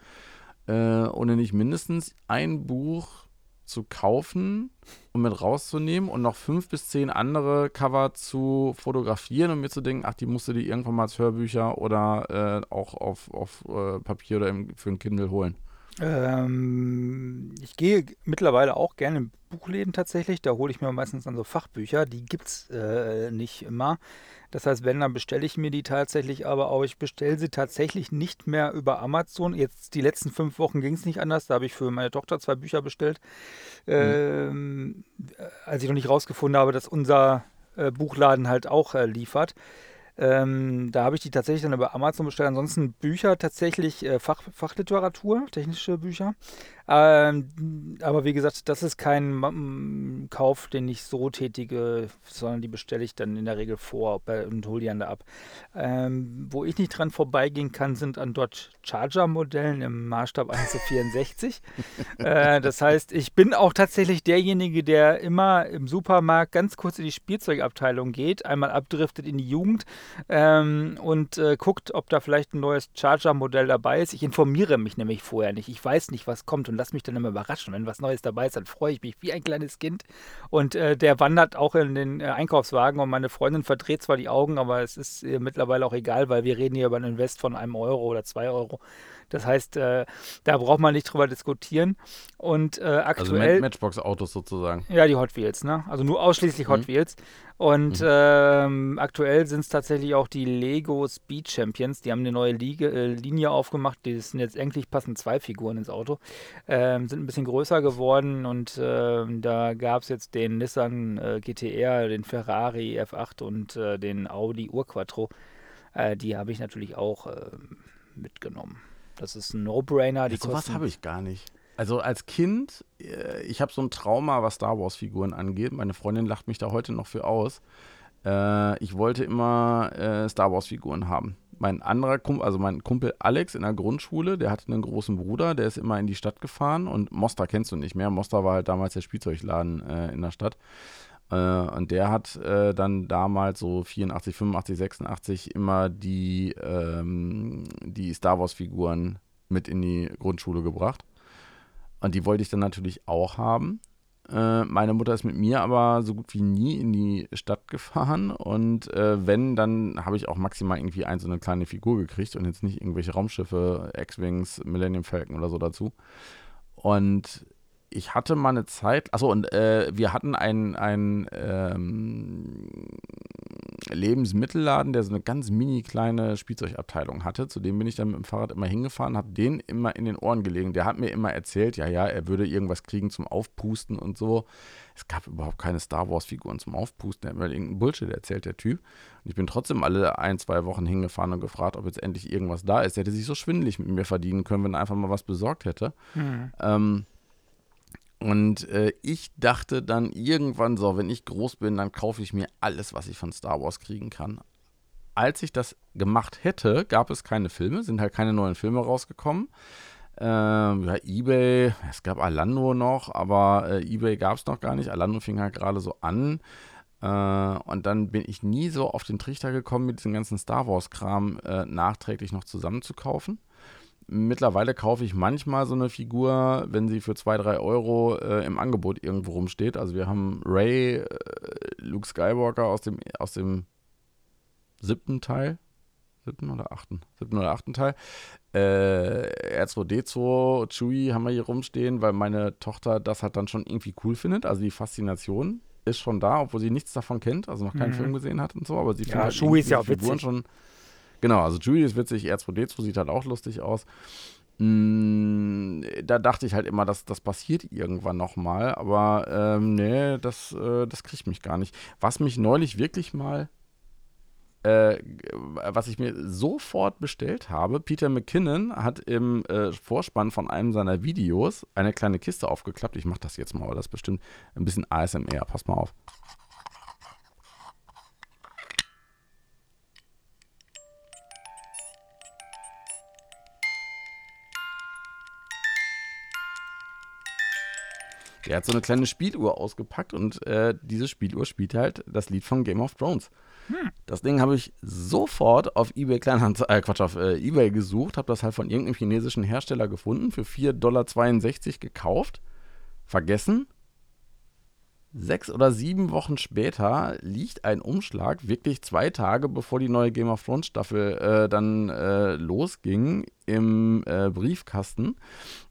äh, ohne nicht mindestens ein Buch zu kaufen und mit rauszunehmen und noch fünf bis zehn andere Cover zu fotografieren und mir zu denken, ach, die musst du dir irgendwann mal als Hörbücher oder äh, auch auf, auf äh, Papier oder im, für ein Kindle holen. Ähm, ich gehe mittlerweile auch gerne in Buchläden tatsächlich. Da hole ich mir meistens dann so Fachbücher. Die gibt es äh, nicht immer. Das heißt, wenn, dann bestelle ich mir die tatsächlich, aber auch ich bestelle sie tatsächlich nicht mehr über Amazon. Jetzt die letzten fünf Wochen ging es nicht anders. Da habe ich für meine Tochter zwei Bücher bestellt. Ähm, äh, als ich noch nicht rausgefunden habe, dass unser äh, Buchladen halt auch äh, liefert. Ähm, da habe ich die tatsächlich dann über Amazon bestellt. Ansonsten Bücher tatsächlich äh, Fach, Fachliteratur, technische Bücher. Ähm, aber wie gesagt, das ist kein Kauf, den ich so tätige, sondern die bestelle ich dann in der Regel vor und hole die dann da ab. Ähm, wo ich nicht dran vorbeigehen kann, sind an Dodge Charger Modellen im Maßstab 1 zu 64. *laughs* äh, das heißt, ich bin auch tatsächlich derjenige, der immer im Supermarkt ganz kurz in die Spielzeugabteilung geht, einmal abdriftet in die Jugend ähm, und äh, guckt, ob da vielleicht ein neues Charger-Modell dabei ist. Ich informiere mich nämlich vorher nicht. Ich weiß nicht, was kommt und lass mich dann immer überraschen. Wenn was Neues dabei ist, dann freue ich mich wie ein kleines Kind. Und äh, der wandert auch in den äh, Einkaufswagen und meine Freundin verdreht zwar die Augen, aber es ist ihr mittlerweile auch egal, weil wir reden hier über einen Invest von einem Euro oder zwei Euro. Das heißt, äh, da braucht man nicht drüber diskutieren. Und äh, Also aktuell. Ma- Matchbox-Autos sozusagen. Ja, die Hot Wheels, ne? Also nur ausschließlich Hot Mhm. Wheels. Und Mhm. ähm, aktuell sind es tatsächlich auch die Lego Speed Champions. Die haben eine neue Liga, äh, Linie aufgemacht. Die sind jetzt endlich passen zwei Figuren ins Auto. Ähm, sind ein bisschen größer geworden und ähm, da gab es jetzt den Nissan äh, GTR, den Ferrari F8 und äh, den Audi Urquattro. Äh, die habe ich natürlich auch ähm, mitgenommen. Das ist ein No-Brainer. Ja, sowas habe ich gar nicht. Also als Kind, äh, ich habe so ein Trauma, was Star Wars-Figuren angeht. Meine Freundin lacht mich da heute noch für aus. Äh, ich wollte immer äh, Star Wars-Figuren haben. Mein anderer Kumpel, also mein Kumpel Alex in der Grundschule, der hatte einen großen Bruder, der ist immer in die Stadt gefahren und Mostar kennst du nicht mehr. Mostar war halt damals der Spielzeugladen in der Stadt. Äh, und der hat äh, dann damals so 84, 85, 86 immer die, ähm, die Star Wars-Figuren mit in die Grundschule gebracht. Und die wollte ich dann natürlich auch haben. Äh, meine Mutter ist mit mir aber so gut wie nie in die Stadt gefahren. Und äh, wenn, dann habe ich auch maximal irgendwie ein so eine kleine Figur gekriegt und jetzt nicht irgendwelche Raumschiffe, X-Wings, Millennium Falcon oder so dazu. Und ich hatte mal eine Zeit, achso, und äh, wir hatten einen, einen ähm, Lebensmittelladen, der so eine ganz mini kleine Spielzeugabteilung hatte. Zu dem bin ich dann mit dem Fahrrad immer hingefahren, habe den immer in den Ohren gelegen. Der hat mir immer erzählt, ja, ja, er würde irgendwas kriegen zum Aufpusten und so. Es gab überhaupt keine Star Wars-Figuren zum Aufpusten. Er hat mir irgendeinen Bullshit erzählt, der Typ. Und ich bin trotzdem alle ein, zwei Wochen hingefahren und gefragt, ob jetzt endlich irgendwas da ist. Der hätte sich so schwindelig mit mir verdienen können, wenn er einfach mal was besorgt hätte. Mhm. Ähm, und äh, ich dachte dann irgendwann so, wenn ich groß bin, dann kaufe ich mir alles, was ich von Star Wars kriegen kann. Als ich das gemacht hätte, gab es keine Filme, sind halt keine neuen Filme rausgekommen. Ähm, ja, eBay, es gab Alando noch, aber äh, eBay gab es noch gar nicht. Alando fing halt gerade so an. Äh, und dann bin ich nie so auf den Trichter gekommen, mit diesem ganzen Star Wars-Kram äh, nachträglich noch zusammenzukaufen. Mittlerweile kaufe ich manchmal so eine Figur, wenn sie für 2, 3 Euro äh, im Angebot irgendwo rumsteht. Also wir haben Ray, äh, Luke Skywalker aus dem, aus dem siebten Teil. Siebten oder achten? Siebten oder achten Teil. Äh, R2D2, Chewie haben wir hier rumstehen, weil meine Tochter das halt dann schon irgendwie cool findet. Also die Faszination ist schon da, obwohl sie nichts davon kennt, also noch keinen mhm. Film gesehen hat und so, aber sie findet ja, halt ist ja auch Figuren witzig. schon. Genau, also ist witzig, R2D2 sieht halt auch lustig aus. Mm, da dachte ich halt immer, dass das passiert irgendwann nochmal, aber ähm, nee, das, äh, das kriegt mich gar nicht. Was mich neulich wirklich mal äh, was ich mir sofort bestellt habe, Peter McKinnon hat im äh, Vorspann von einem seiner Videos eine kleine Kiste aufgeklappt. Ich mache das jetzt mal, weil das ist bestimmt ein bisschen ASMR. Pass mal auf. Der hat so eine kleine Spieluhr ausgepackt und äh, diese Spieluhr spielt halt das Lied von Game of Thrones. Hm. Das Ding habe ich sofort auf eBay Kleinhand äh, Quatsch, auf äh, eBay gesucht, habe das halt von irgendeinem chinesischen Hersteller gefunden, für 4,62 Dollar gekauft, vergessen Sechs oder sieben Wochen später liegt ein Umschlag, wirklich zwei Tage bevor die neue Game of Thrones Staffel äh, dann äh, losging, im äh, Briefkasten.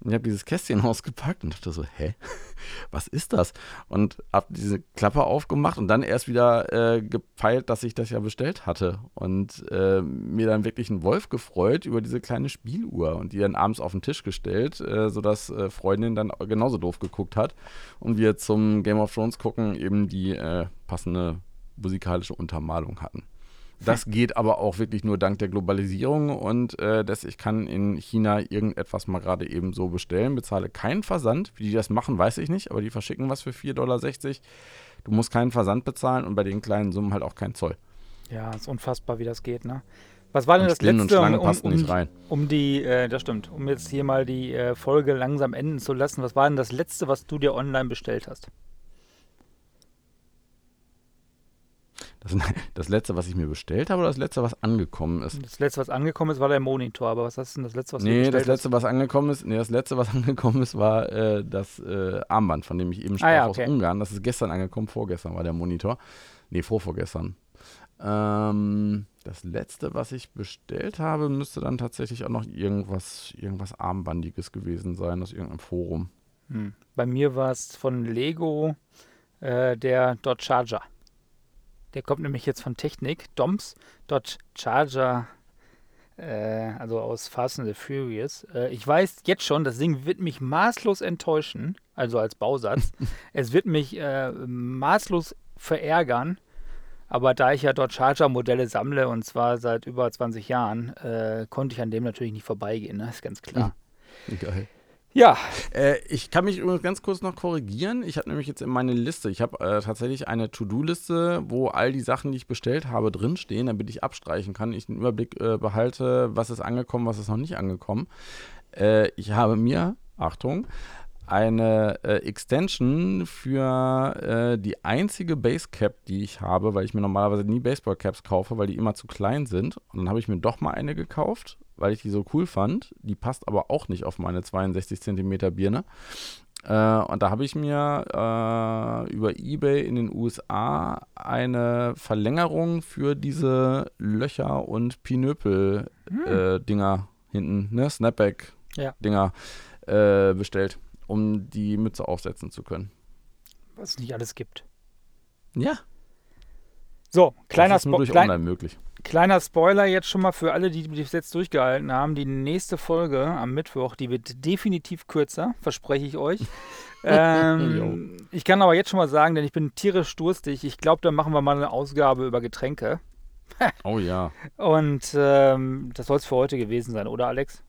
Und ich habe dieses Kästchen *laughs* ausgepackt und dachte so, hä, *laughs* was ist das? Und habe diese Klappe aufgemacht und dann erst wieder äh, gepeilt, dass ich das ja bestellt hatte. Und äh, mir dann wirklich ein Wolf gefreut über diese kleine Spieluhr und die dann abends auf den Tisch gestellt, äh, sodass äh, Freundin dann genauso doof geguckt hat und wir zum Game of Thrones gucken eben die äh, passende musikalische Untermalung hatten. Das geht aber auch wirklich nur dank der Globalisierung und äh, dass ich kann in China irgendetwas mal gerade eben so bestellen, bezahle keinen Versand. Wie die das machen, weiß ich nicht, aber die verschicken was für 4,60 Dollar. Du musst keinen Versand bezahlen und bei den kleinen Summen halt auch keinen Zoll. Ja, ist unfassbar, wie das geht, ne? Was war denn und das Spinnen letzte? Um, um, nicht rein. um die, äh, das stimmt, um jetzt hier mal die äh, Folge langsam enden zu lassen. Was war denn das letzte, was du dir online bestellt hast? Das, *laughs* das, letzte, was ich mir bestellt habe, oder das letzte, was angekommen ist? Das letzte, was angekommen ist, war der Monitor. Aber was hast du denn das letzte, was nee, das letzte, was angekommen ist, nee, das letzte, was *laughs* angekommen ist, war äh, das äh, Armband, von dem ich eben sprach, ah, ja, okay. aus Ungarn. Das ist gestern angekommen, vorgestern war der Monitor. Nee, vorvorgestern. Ähm, das letzte, was ich bestellt habe, müsste dann tatsächlich auch noch irgendwas, irgendwas Armbandiges gewesen sein aus irgendeinem Forum. Hm. Bei mir war es von Lego äh, der Dodge Charger. Der kommt nämlich jetzt von Technik. Doms Dodge Charger, äh, also aus Fast and the Furious. Äh, ich weiß jetzt schon, das Ding wird mich maßlos enttäuschen, also als Bausatz. *laughs* es wird mich äh, maßlos verärgern. Aber da ich ja Dodge Charger Modelle sammle und zwar seit über 20 Jahren, äh, konnte ich an dem natürlich nicht vorbeigehen, ne? ist ganz klar. *laughs* Geil. Ja. Äh, ich kann mich übrigens ganz kurz noch korrigieren. Ich habe nämlich jetzt in meine Liste, ich habe äh, tatsächlich eine To-Do-Liste, wo all die Sachen, die ich bestellt habe, drinstehen, damit ich abstreichen kann, ich den Überblick äh, behalte, was ist angekommen, was ist noch nicht angekommen. Äh, ich habe mir, Achtung, eine äh, Extension für äh, die einzige Basecap, die ich habe, weil ich mir normalerweise nie Baseballcaps kaufe, weil die immer zu klein sind. Und dann habe ich mir doch mal eine gekauft weil ich die so cool fand. Die passt aber auch nicht auf meine 62 cm Birne. Äh, und da habe ich mir äh, über eBay in den USA eine Verlängerung für diese Löcher und Pinöpel-Dinger hm. äh, hinten, ne? Snapback-Dinger ja. Äh, bestellt, um die Mütze aufsetzen zu können. Was es nicht alles gibt. Ja. So, kleiner Spoiler. Möglich. Kleiner Spoiler jetzt schon mal für alle, die bis jetzt durchgehalten haben. Die nächste Folge am Mittwoch, die wird definitiv kürzer, verspreche ich euch. *laughs* ähm, ich kann aber jetzt schon mal sagen, denn ich bin tierisch durstig. Ich glaube, da machen wir mal eine Ausgabe über Getränke. oh ja. *laughs* Und ähm, das soll es für heute gewesen sein, oder Alex?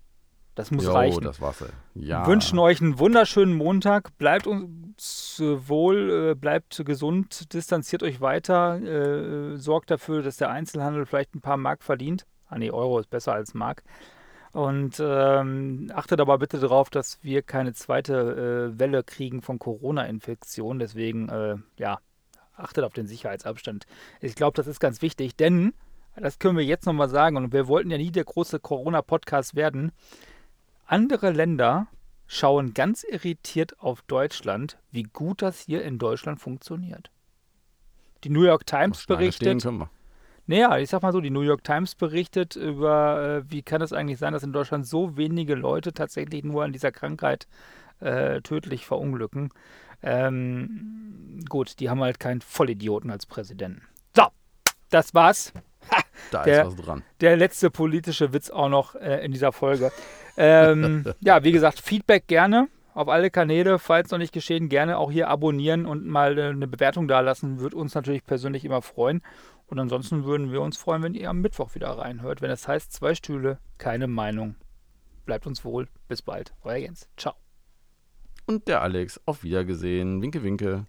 Das muss jo, reichen. das war's. Ja. Wünschen euch einen wunderschönen Montag. Bleibt uns wohl, äh, bleibt gesund, distanziert euch weiter, äh, sorgt dafür, dass der Einzelhandel vielleicht ein paar Mark verdient. Ah nee, Euro ist besser als Mark. Und ähm, achtet aber bitte darauf, dass wir keine zweite äh, Welle kriegen von Corona-Infektionen. Deswegen, äh, ja, achtet auf den Sicherheitsabstand. Ich glaube, das ist ganz wichtig, denn, das können wir jetzt nochmal sagen, und wir wollten ja nie der große Corona-Podcast werden, Andere Länder schauen ganz irritiert auf Deutschland, wie gut das hier in Deutschland funktioniert. Die New York Times berichtet, naja, ich sag mal so, die New York Times berichtet über, äh, wie kann es eigentlich sein, dass in Deutschland so wenige Leute tatsächlich nur an dieser Krankheit äh, tödlich verunglücken. Ähm, gut, die haben halt keinen Vollidioten als Präsidenten. So, das war's. Da Der- ist was dran. Der letzte politische Witz auch noch äh, in dieser Folge. Ähm, ja, wie gesagt, Feedback gerne auf alle Kanäle, falls noch nicht geschehen, gerne auch hier abonnieren und mal äh, eine Bewertung dalassen. Würde uns natürlich persönlich immer freuen. Und ansonsten würden wir uns freuen, wenn ihr am Mittwoch wieder reinhört, wenn es heißt, zwei Stühle, keine Meinung. Bleibt uns wohl. Bis bald. Euer Jens. Ciao. Und der Alex. Auf Wiedergesehen. Winke, winke.